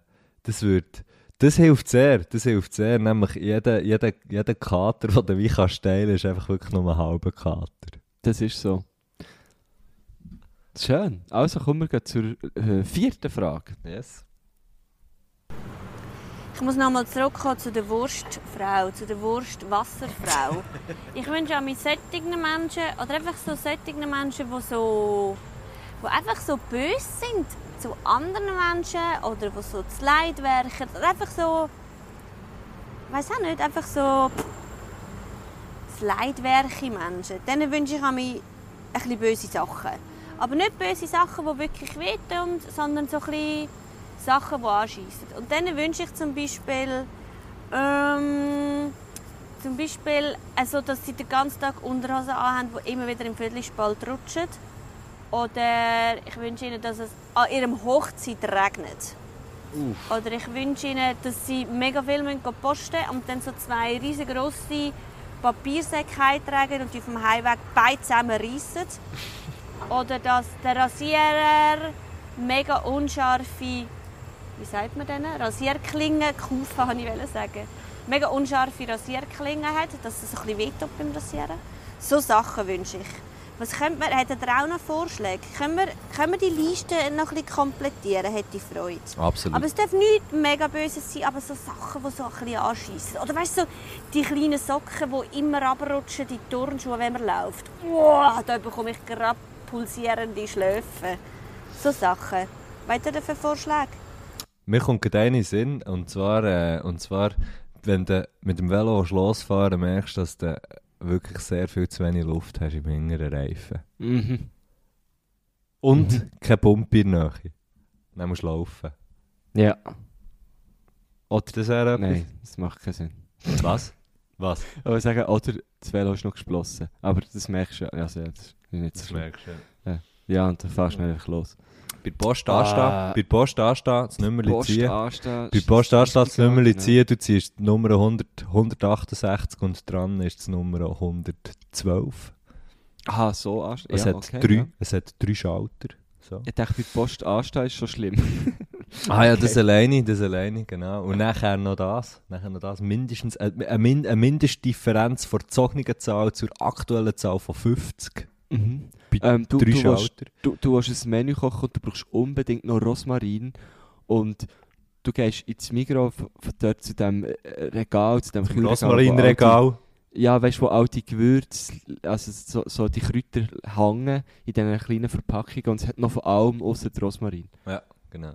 das wird, das hilft sehr, das hilft sehr, nämlich jeder, jeder, jeder Kater, den du wie kannst teilen, ist einfach wirklich nur ein halber Kater. Das ist so. Schön. Also kommen wir zur äh, vierten Frage. Yes. Ich muss nochmal zurückkommen zu der Wurstfrau, zu der Wurstwasserfrau. ich wünsche auch mit solchen Menschen, oder einfach so solchen Menschen, die so, die einfach so böse sind zu anderen Menschen oder die so zu Leid werken, oder einfach so, ich weiß auch nicht, einfach so zu leidwerke Menschen. Denen wünsche ich auch mir ein böse Sachen. Aber nicht böse Sachen, die wirklich wehtun, sondern so ein bisschen Sachen, die anschiessen. Und denen wünsche ich zum Beispiel, ähm, zum Beispiel also, dass sie den ganzen Tag Unterhosen anhaben, die immer wieder im Viertelspalt rutschen. Oder ich wünsche ihnen, dass es an ihrem Hochzeit regnet. Oder ich wünsche ihnen, dass sie mega viel müssen posten und dann so zwei riesengroße Papiersäcke heimtragen und die auf dem Heimweg beide zusammenreissen. (laughs) Oder dass der Rasierer mega unscharfe, wie sagt man denn, Rasierklingen kaufen, kann ich sagen. Mega unscharfe Rasierklingen hat, dass es ein bisschen wehtut beim Rasieren. So Sachen wünsche ich. Was könnte man, hat er auch noch Vorschläge? Können wir, können wir die Liste noch ein bisschen komplettieren, hätte ich Freude. Absolut. Aber es darf nicht mega Böses sein, aber so Sachen, die so ein bisschen anschiessen. Oder weißt du, so die kleinen Socken, die immer abrutschen, die Turnschuhe, wenn man läuft. Wow, da bekomme ich gerade pulsierende Schläfe. So Sachen. Weiter ihr dafür Vorschläge? Mir kommt gerade eine Sinn, und zwar, äh, und zwar, wenn du mit dem Velo losfahren merkst dass du wirklich sehr viel zu wenig Luft hast im hinteren Reifen. Mhm. Und keine Pumpe in der Nähe. Dann musst du laufen. Ja. Oder das wäre etwas? Nein, das macht keinen Sinn. Was? Was? Aber ich sage, oder das Velo ist noch gesplossen. Aber das merkst du ja. Also, ja, das ist nicht so schlimm. merkst du. Ja, und dann fährst du einfach los. Bei der Post Ah. anstehen, bei der Post anstehen, das Nummerli Post ziehen. Bei der Post anstehen, das Genau. ziehen, du ziehst die Nummer 100, 168 und dran ist die Nummer 112. Aha, so anstehen. Es, ja, hat, okay, drei, Ja. es hat drei Schalter. So. Ich dachte, bei der Post anstehen ist schon schlimm. (laughs) Ah ja, das (laughs) alleine, das alleine, genau. Und nachher noch das, nachher noch das, mindestens, äh, eine, Min eine Mindestdifferenz von der gezogenen Zahl zur aktuellen Zahl von 50. Mhm. Ähm, du, drei du, willst, du, du willst ein Menü kochen und du brauchst unbedingt noch Rosmarin. Und du gehst ins Migros f- dort zu dem äh, Regal, zu dem Kühlregal, Rosmarinregal. Ja, weißt du, wo all die Gewürze, also so, so die Kräuter hängen in diesen kleinen Verpackungen und es hat noch von allem außer Rosmarin. Ja, genau.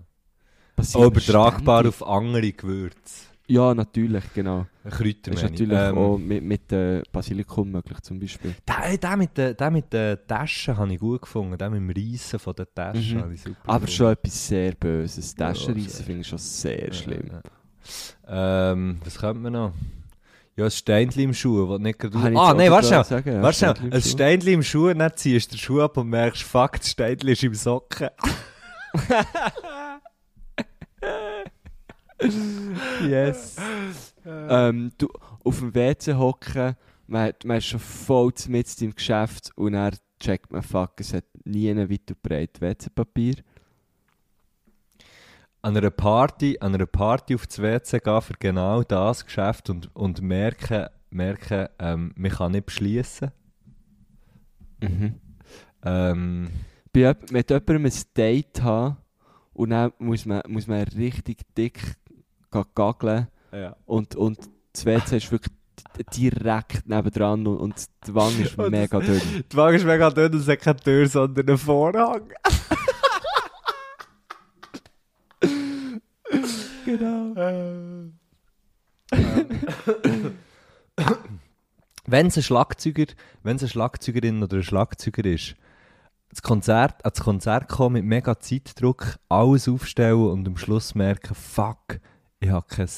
Passiert übertragbar ständig. auf andere Gewürze. Ja, natürlich, genau. Kräuter ist natürlich Ähm, auch mit, mit äh, Basilikum möglich zum Beispiel. Der, der, mit den, mit den Taschen habe ich gut gefunden. Der mit dem Reissen von den Taschen Mhm. habe ich super Aber gefunden. schon etwas sehr Böses. Ja, Taschenreissen sehr. finde ich schon sehr Ja, schlimm. ja. Ähm, was könnte man noch? Ja, ein Steinchen im Schuh, das nicht gerade... Ah, jetzt nein, warte schnell. sagen, ja, Warte schnell. Ein. Steinchen im Schuh, dann ziehst du den Schuh ab und merkst, fuck, das Steinchen ist im Socken. (laughs) (laughs) Yes. ähm, du, auf dem WC hocken, man, man ist schon voll mit im Geschäft und dann checkt man, fuck, es hat nie einen weit und breit WC-Papier. An einer Party, an einer Party auf das WC gehen für genau das Geschäft und, und merken, merken ähm, man kann nicht beschließen. Mhm. Ähm, Bei mit jemandem ein Date haben und dann muss man, muss man richtig dick ga- gaggeln ja. und, und das WC ist wirklich di- direkt nebendran und, und die Wange ist (laughs) Und mega dünn. Die Waage ist mega dünn und es hat keine Tür, sondern einen Vorhang. (laughs) Genau. wenn es ein Schlagzeuger, wenn es eine Schlagzeugerin oder ein Schlagzeuger ist, das Konzert, ans Konzert kommen mit mega Zeitdruck, alles aufstellen und am Schluss merken, fuck, ich habe kein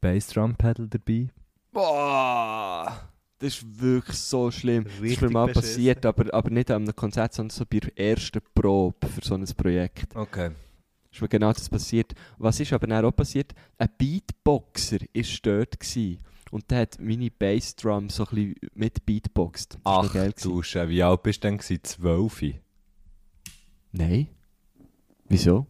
Bassdrum-Pedal dabei. Boah! Das ist wirklich so schlimm. das ist Richtig mir mal beschissen. passiert, aber, aber nicht an einem Konzert, sondern so bei der ersten Probe für so ein Projekt. Okay. ist mir genau das passiert. Was ist aber dann auch passiert? Ein Beatboxer war dort gewesen. und der hat meine Bassdrum so ein bisschen mit Beatboxt. Ach du Scheiße, wie alt bist du denn? Zwölf? Nein. Wieso?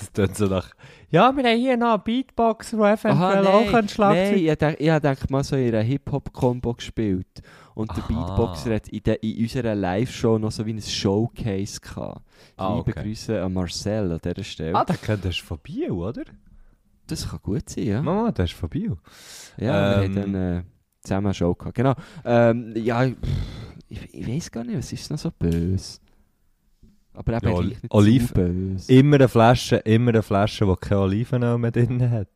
Das tut so nach... Ja, wir haben hier noch einen Beatboxer, der eventuell auch ein Schlagzeug... nein, ich habe ich mal so in einer Hip-Hop-Combo gespielt. Und der Aha. Beatboxer hat in, der, in unserer Live-Show noch so wie ein Showcase gehabt. Ah, Liebe okay. Grüße an Marcel an dieser Stelle. Ah, der kennt das von Bio, oder? Das kann gut sein, ja. Mama, der ist von Bio. Ja, Ähm, wir haben dann äh, zusammen eine Show gehabt. Genau. Ähm, ja, ich, ich, ich weiß gar nicht, was ist noch so böse? Aber eben Ja, gleich nicht Olive- zu böse. Immer eine Flasche, immer eine Flasche, die keine Olivenöl mehr drin hat.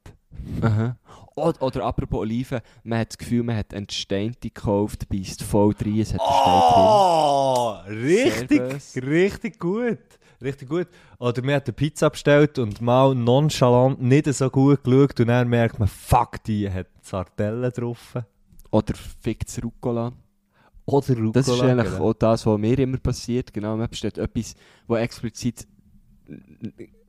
Aha. Oder, oder apropos Oliven, man hat das Gefühl, man hat entsteinte gekauft, beißt voll rein, es hat Oh, richtig, böse. richtig gut. Richtig gut. Oder man hat eine Pizza bestellt und mal nonchalant nicht so gut geschaut und dann merkt man, fuck, die hat Sardellen drauf. drin. Oder fickt's Rucola. Oder Rucola. Das ist eigentlich genau. auch das, was mir immer passiert. Genau, man bestellt etwas, wo explizit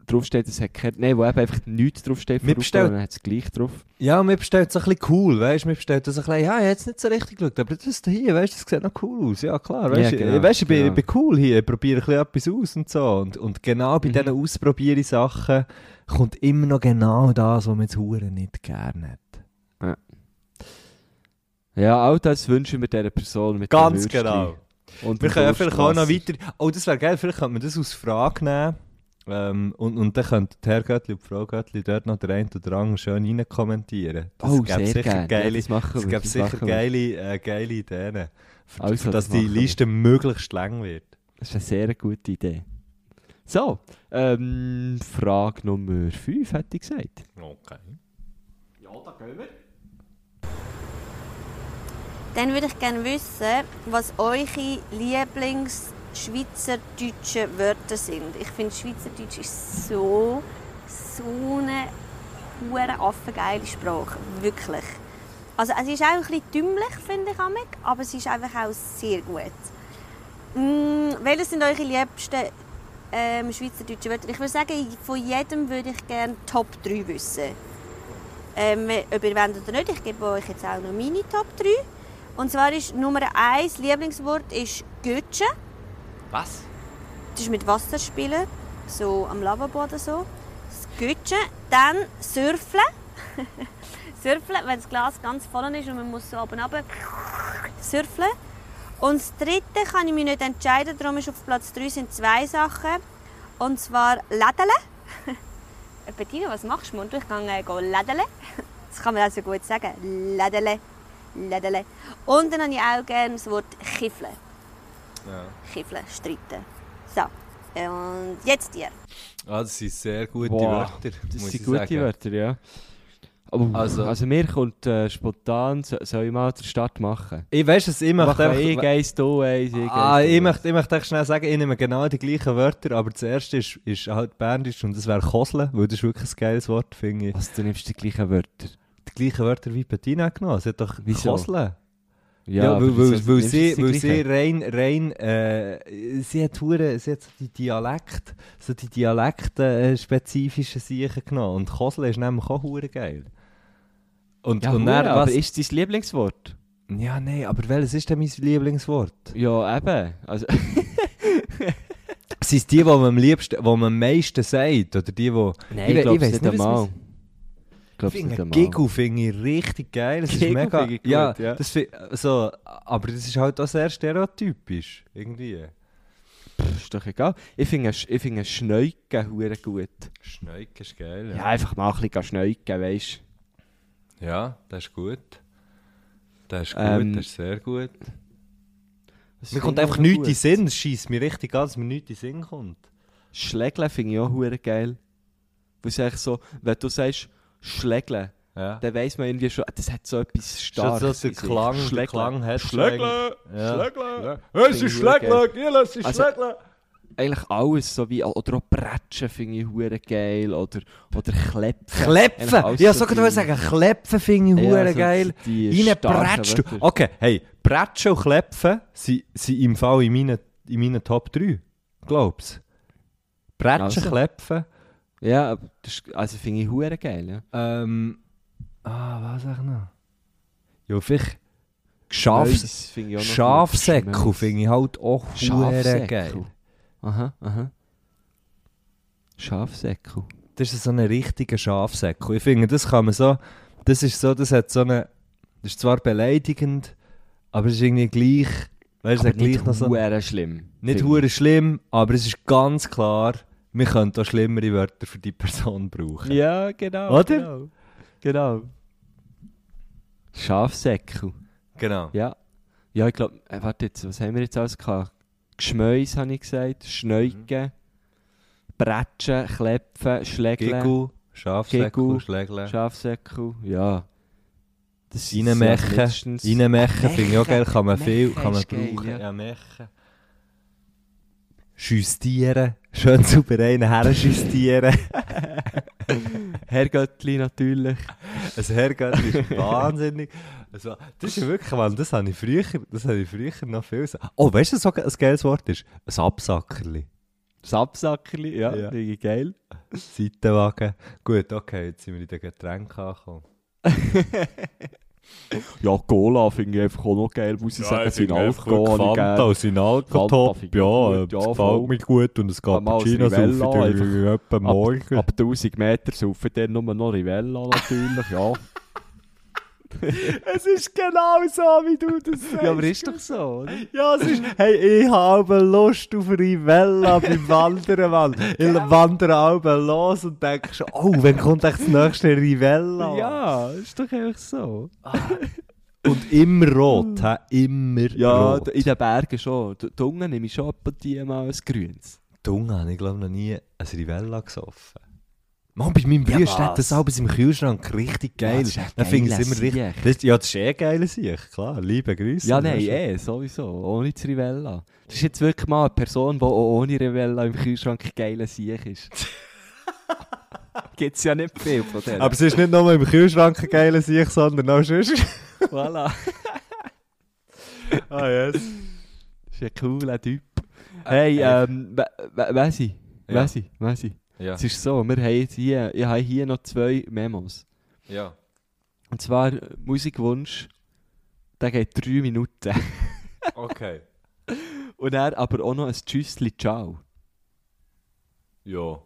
draufsteht, es hat kein... Nein, wo eben einfach nichts draufsteht von Rucola, dann hat es gleich drauf. Ja, man bestellt so ein bisschen cool, weißt du? Man bestellt so ein bisschen, ja, ich jetzt nicht so richtig geschaut, aber das hier, weißt du, das sieht noch cool aus. Ja, klar, weißt du, Ja, genau, weißt, ich, bin, genau. ich bin cool hier, ich probiere ein bisschen etwas aus und so. Und, und genau bei Mhm. diesen Ausprobieren-Sachen kommt immer noch genau das, was man jetzt Huren nicht gerne hat. Ja, all das wünschen wir dieser Person mit Ganz genau. Und Wir können ja vielleicht auch noch weiter. Oh, das wäre geil, vielleicht könnte man das als Frage nehmen. Ähm, und, und dann könnte Herr Göttli und die Frau Göttli dort noch der eine oder andere schön rein kommentieren. Das Oh, gäbe sehr sicher gerne. Ja, geile, das machen es wir, gäbe das sicher wir. geile, äh, geile Ideen. Für, Also, für dass das die machen wir. Liste möglichst lang wird. Das ist eine sehr gute Idee. So, ähm, Frage Nummer 5 hätte ich gesagt. Okay. Dann würde ich gerne wissen, was eure Lieblings-schweizerdeutsche Wörter sind. Ich finde, Schweizerdeutsch ist so, so eine hure affengeile Sprache. Wirklich. Also es ist auch ein dümmlich, finde ich, aber es ist einfach auch sehr gut. Mm, welche sind eure liebsten ähm, schweizerdeutschen Wörter? Ich würde sagen, von jedem würde ich gerne Top 3 wissen. Ähm, ob ihr wollt oder nicht, ich gebe euch jetzt auch noch meine Top 3. Und zwar ist Nummer 1 Lieblingswort ist Götschen. Was? Das ist mit Wasser spielen, so am Lavabo oder so. Das Götschen. Dann Surfeln. (laughs) Surfeln, wenn das Glas ganz voll ist und man muss so oben runter surfeln. Und das dritte kann ich mich nicht entscheiden, darum ist auf Platz 3 sind zwei Sachen. Und zwar Lädele. (laughs) Bettina, was machst du? Und ich gehe äh, go Lädele. Das kann man also gut sagen. Lädele. Lädele. Und dann habe ich auch gerne das Wort Kiffeln. Kiffeln, streiten. So, und jetzt dir. Ah, das sind sehr gute Boah, Wörter. Das sind gute sagen. Wörter, ja. Aber, Also- also, mir kommt äh, spontan, so, soll ich mal den Start machen? Ich weiß es, ich möchte einfach... ich eins, du eins, ich Ah, du ich möchte, ich möchte schnell sagen, ich nehme genau die gleichen Wörter, aber das erste ist, ist halt Berndisch und das wäre Kosle, weil das ist wirklich ein geiles Wort, finde ich. Was, du nimmst die gleichen Wörter? Die gleichen Wörter wie Bettina genommen. Sie hat doch Wieso? Kosle. Ja, Ja, weil, weil, weil, sie, weil sie rein, rein äh, sie hat hure, sie hat so die Dialekt, so die Dialekte äh, Sachen genommen und Kosle ist nämlich auch hure geil. Und, Ja, und dann, was, ist dein Lieblingswort? ja, nein, aber welches ist denn mein Lieblingswort? Ja, eben. Also, (laughs) Sind es die, die man am liebsten, die man am meisten sagt? Oder die, die... Nein, ich, ich glaube weiss nicht einmal. Ich finde ich richtig geil. Das ist Giggle mega. gut, ja, ja. Das so, aber das ist halt auch sehr stereotypisch. Irgendwie. Pff, Ist doch egal. Ich finde ich finde Schneuken hure gut. Schneuk ist geil. Ja, einfach mal ein bisschen schneuken, weißt du. Ja, das ist gut. Das ist gut, Ähm, das ist sehr gut. Mir kommt einfach nichts in gut? den Sinn. Es schießt mir richtig an, dass mir nichts in den Sinn kommt. Schlägeln finde ich auch hure geil. Weil es eigentlich so, wenn du sagst Schlägeln, Ja. dann weiss man irgendwie schon, das hat so etwas Schon Starkes. so in der. Klang, der Schlägeln. Klang hat schon Schlägeln! Ja. Es ist Schlägeln, Gila, es ist Also- Schlägeln. Eigentlich alles, so wie, oder auch Bretschen finde ich hure geil, oder, oder Klepfen. Klepfen! Ja, so so kann ich sagen, Klepfen finde ich Ja, hure so geil. die Rein starken Bretsch du. Wörter. Okay, hey, Bretschen und Klepfen sind, sind im Fall in meinen, in meinen Top 3. Glaubst Bretschen, Also. Klepfen. Ja, aber das ist, also finde ich hure geil, ja. Ähm, ah, was sag ich noch? Ja, vielleicht Schaf, Schmöis finde ich auch noch gut. Schafsäckel finde ich halt auch hure geil. Aha, aha. Schafsäckel. Das ist so ein richtiger Schafsäckel. Ich finde, das kann man so, das ist so, das hat so eine, das ist zwar beleidigend, aber es ist irgendwie gleich, weißt du, gleich nicht noch so, hure schlimm. nicht hure schlimm, aber es ist ganz klar, wir können auch schlimmere Wörter für die Person brauchen. Ja, genau. Oder? Genau. genau. Schafsäckel. Genau. Ja. Ja, ich glaube, äh, warte jetzt, was haben wir jetzt alles gehabt? Geschmäus habe ich gesagt, Schneuken, Bretschen, Klepfen, Schlägeln, Giggle, Schafsäckel, Schlägle. Schafsäckel, ja. Das ist Reinmechen, reinmechen finde ich auch geil, kann man Mechen viel, kann man ist geil, brauchen. ja. Ja, mechen. Justieren, schön sauber einen her justieren. (laughs) Herrgöttli natürlich. Ein Herrgott ist wahnsinnig. Also, das ist ja wirklich, Mann, das habe ich früher, das habe ich früher noch viel so. Oh, weißt du, was ein geiles Wort ist? Ein Absackerli. Das Absackerli, ja, Ja. ich geil. Seitenwagen. Gut, okay, jetzt sind wir in den Getränken angekommen. (laughs) Ja, Cola finde ich einfach auch noch geil, muss ich sagen. Sein Alkohol habe ich ich ja, ja, das gefällt mir gut und es Mal Cappuccino für etwa morgen. Ab, ab 1000 Meter saufen dann nur noch Rivella natürlich, ja. (laughs) (laughs) es ist genau so, wie du das sagst. (laughs) ja, aber ist doch so, oder? Ja, es ist, hey, ich habe Lust auf Rivella beim Wandern, Mann. (laughs) Ich wandere alle los und denke schon, oh, wann kommt echt das nächste Rivella? Ja, ist doch einfach so. Und immer rot, hä? immer Ja, rot. d- in den Bergen schon. D- Die Unten nehme ich schon ab und mal ein Grünes. Dunge habe ich glaube noch nie ein Rivella gesoffen. Mann, bei meinem Ja, Bruder steht was? das alles im Kühlschrank richtig geil. das ist Dann finde ich es geiler immer richtig. Das, ja, das ist eh geil Sieg, klar. Liebe Grüße. Ja, nein, ist- eh, sowieso. Ohne das Rivella. Das ist jetzt wirklich mal eine Person, die auch ohne Rivella im Kühlschrank geiler Sieg ist. (laughs) Gibt es ja nicht viel von denen. Aber es ist nicht nur im Kühlschrank geiler Sieg, sondern auch sonst. (laughs) voilà. ah, yes. Das ist ein cooler Typ. Hey, ähm, we- we- weiss ich, Ja. weiss ich. Ja. Es ist so, wir haben hier, ich habe hier noch zwei Memos. ja. Und zwar äh, Musikwunsch, der geht drei Minuten. (laughs) Okay. Und er aber auch noch ein Tschüssli Ciao. Ja.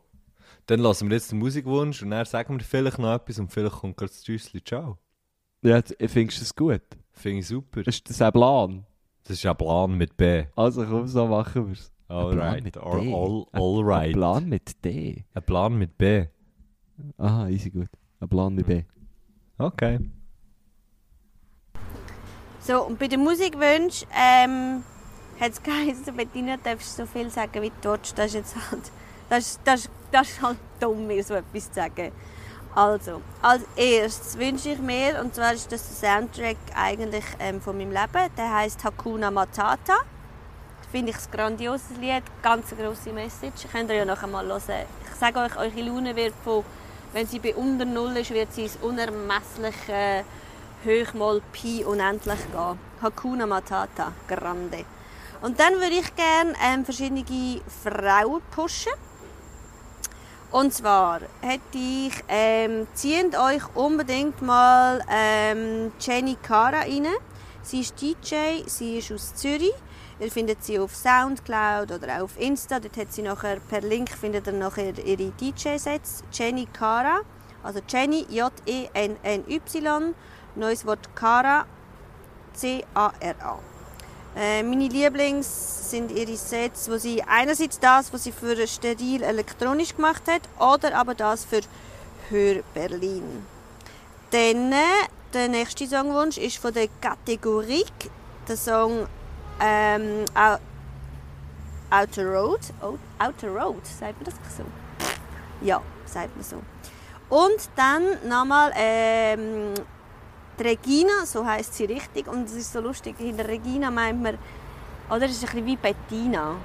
Dann lassen wir jetzt den Musikwunsch und dann sagen wir vielleicht noch etwas und vielleicht kommt gerade das Tschüssli. Ciao. Ja, findest du das gut? Finde ich super. Ist das ein Plan? Das ist ein Plan mit B. Also komm, so machen wir es. Alright. mit All, D. all, Ein alright. Plan mit D. Ein Plan mit B. Aha, easy gut. Ein Plan mit B. Okay. So, und bei den Musikwünschen ähm, hat es (laughs) geheißen, Bettina, darfst du so viel sagen wie du willst. Das ist jetzt halt, das, ist- das, ist- das ist halt dumm, mir so etwas zu sagen. Also, als erstes wünsche ich mir, und zwar ist das der Soundtrack eigentlich ähm, von meinem Leben, der heißt Hakuna Matata. Finde ich ein grandioses Lied, ganz eine grosse Message. Könnt ihr ja nachher mal hören. Ich sage euch, eure Laune wird von Wenn sie bei unter Null ist, wird sie ins unermessliche Höchmal Pi unendlich gehen. Hakuna Matata, grande. Und dann würde ich gerne ähm, verschiedene Frauen pushen. Und zwar hätte ich, ähm, zieht euch unbedingt mal ähm, Jenny Cara rein. Sie ist DJ, sie ist aus Zürich. Ihr findet sie auf Soundcloud oder auf Insta. Dort hat sie nachher per Link findet ihr nachher ihre DJ-Sets. Jenny Cara, also Jenny J-E-N-N-Y, neues Wort Cara, C-A-R-A. Äh, meine Lieblings sind ihre Sets, wo sie einerseits das, was sie für steril elektronisch gemacht hat, oder aber das für Hör Berlin. Dann äh, der nächste Songwunsch ist von der Kategorie der Song ähm, Outer Road. Out- Outer Road, sagt man das so? Ja, sagt man so. Und dann nochmal ähm, Regina, so heißt sie richtig. Und es ist so lustig, hinter Regina meint man, oder es ist ein bisschen wie Bettina.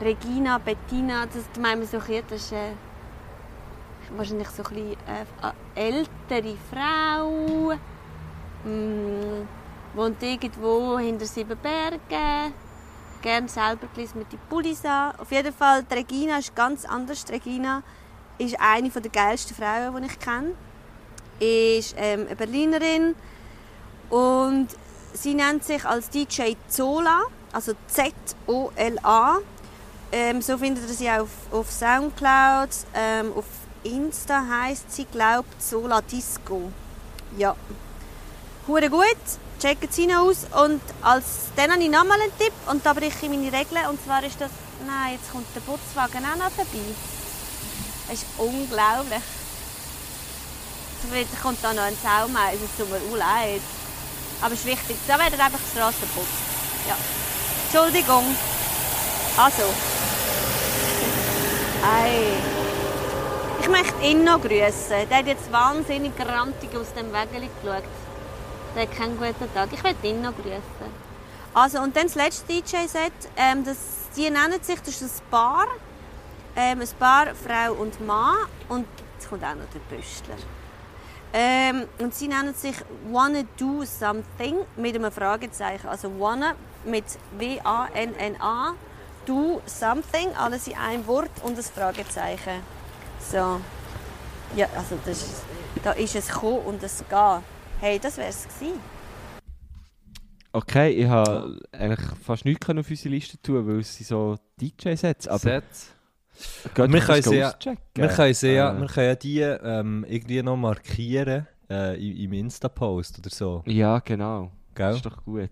Regina, Bettina, das meint man so ein das ist äh, wahrscheinlich so ein bisschen äh, ältere Frau. Mm, wohnt irgendwo hinter sieben Bergen. Gerne selber mit die Pullis an. Auf jeden Fall, die Regina ist ganz anders. Die Regina ist eine der geilsten Frauen, die ich kenne ist ähm, eine Berlinerin und sie nennt sich als DJ Zola, also Z-O-L-A. Ähm, so findet ihr sie auch auf, auf Soundcloud, ähm, auf Insta heißt sie, glaubt Zola Disco. Ja. Hure gut, checkt sie aus und als dann habe ich nochmal einen Tipp und da breche ich meine Regeln und zwar ist das, nein, jetzt kommt der Putzwagen auch noch vorbei. Das ist unglaublich. Jetzt kommt da noch ein Saumeis, es tut mir auch leid. Aber es ist wichtig, da werden einfach die Straßen geputzt. Ja. Entschuldigung. Also. Ei. Ich möchte ihn noch grüßen. Der hat jetzt wahnsinnig grantig aus dem Wägeli geschaut. Der hat keinen guten Tag. Ich möchte ihn noch grüßen. Also, und dann das letzte DJ-Set. Ähm, das, die nennen sich, das ist ein Paar. Ähm, ein Paar, Frau und Mann. Und jetzt kommt auch noch der Büstler. Ähm, und sie nennen sich Wanna Do Something mit einem Fragezeichen. Also Wanna mit W-A-N-N-A, Do Something, alles in einem Wort und ein Fragezeichen. So. Ja, also das ist, da ist es Kommen und es Gehen. Hey, das wäre es gewesen. Okay, ich habe eigentlich fast nichts auf unsere Liste tun, weil es sind so DJ-Sets. Aber Sets. geht Wir können das sie ja- auschecken. Wir können, sie ja, Äh, wir können ja die ähm, irgendwie noch markieren äh, im, im Insta-Post oder so. Ja, genau. Das Gell? ist doch gut.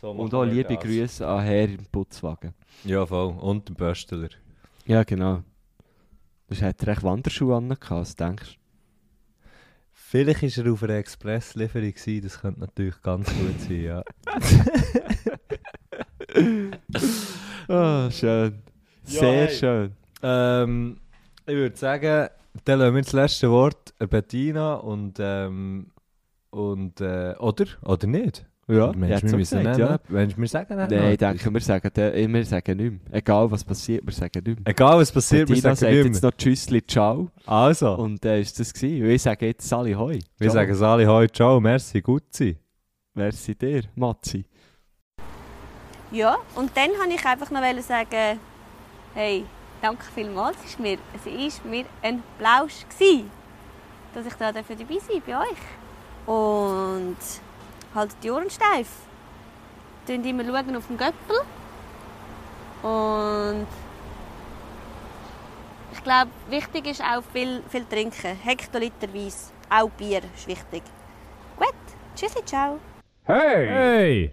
So Und auch liebe das. Grüße an Herr im Putzwagen. Ja, voll. Und den Böstler. Ja, genau. Das hat er echt Wanderschuhe an, was denkst du? Vielleicht war er auf einer Expresslieferung, das könnte natürlich ganz gut sein, ja. (laughs) Ah, schön. Ja, Sehr hey. schön. Ähm, ich würde sagen, dann lassen wir das letzte Wort Bettina und, ähm, und äh, oder? Oder nicht? Ja, Mensch, jetzt wir müssen gesagt, nennen. ja. Mensch, wir sagen nicht. Nein, ich denke, wir sagen, wir sagen nicht mehr. Egal was passiert, wir sagen nicht mehr. Egal was passiert, wir sagen sagt nicht jetzt mehr. noch Tschüssli, ciao. Also, Und äh, ist das gewesen. Und ich sage jetzt Sali Hoi. wir Ciao. sagen es alle heute. Ciao, merci, gut sein. Merci dir, Matzi. Ja, und dann wollte ich einfach noch sagen, hey, danke vielmals. Es war mir, es ist mir ein Plausch, gewesen, dass ich da dabei sein bei euch. Und haltet die Ohren steif. Schaut immer schauen auf den Göppel. Und ich glaube, wichtig ist auch viel, viel trinken. Hektoliterweise. Auch Bier ist wichtig. Gut, tschüssi, ciao. Hey! Hey!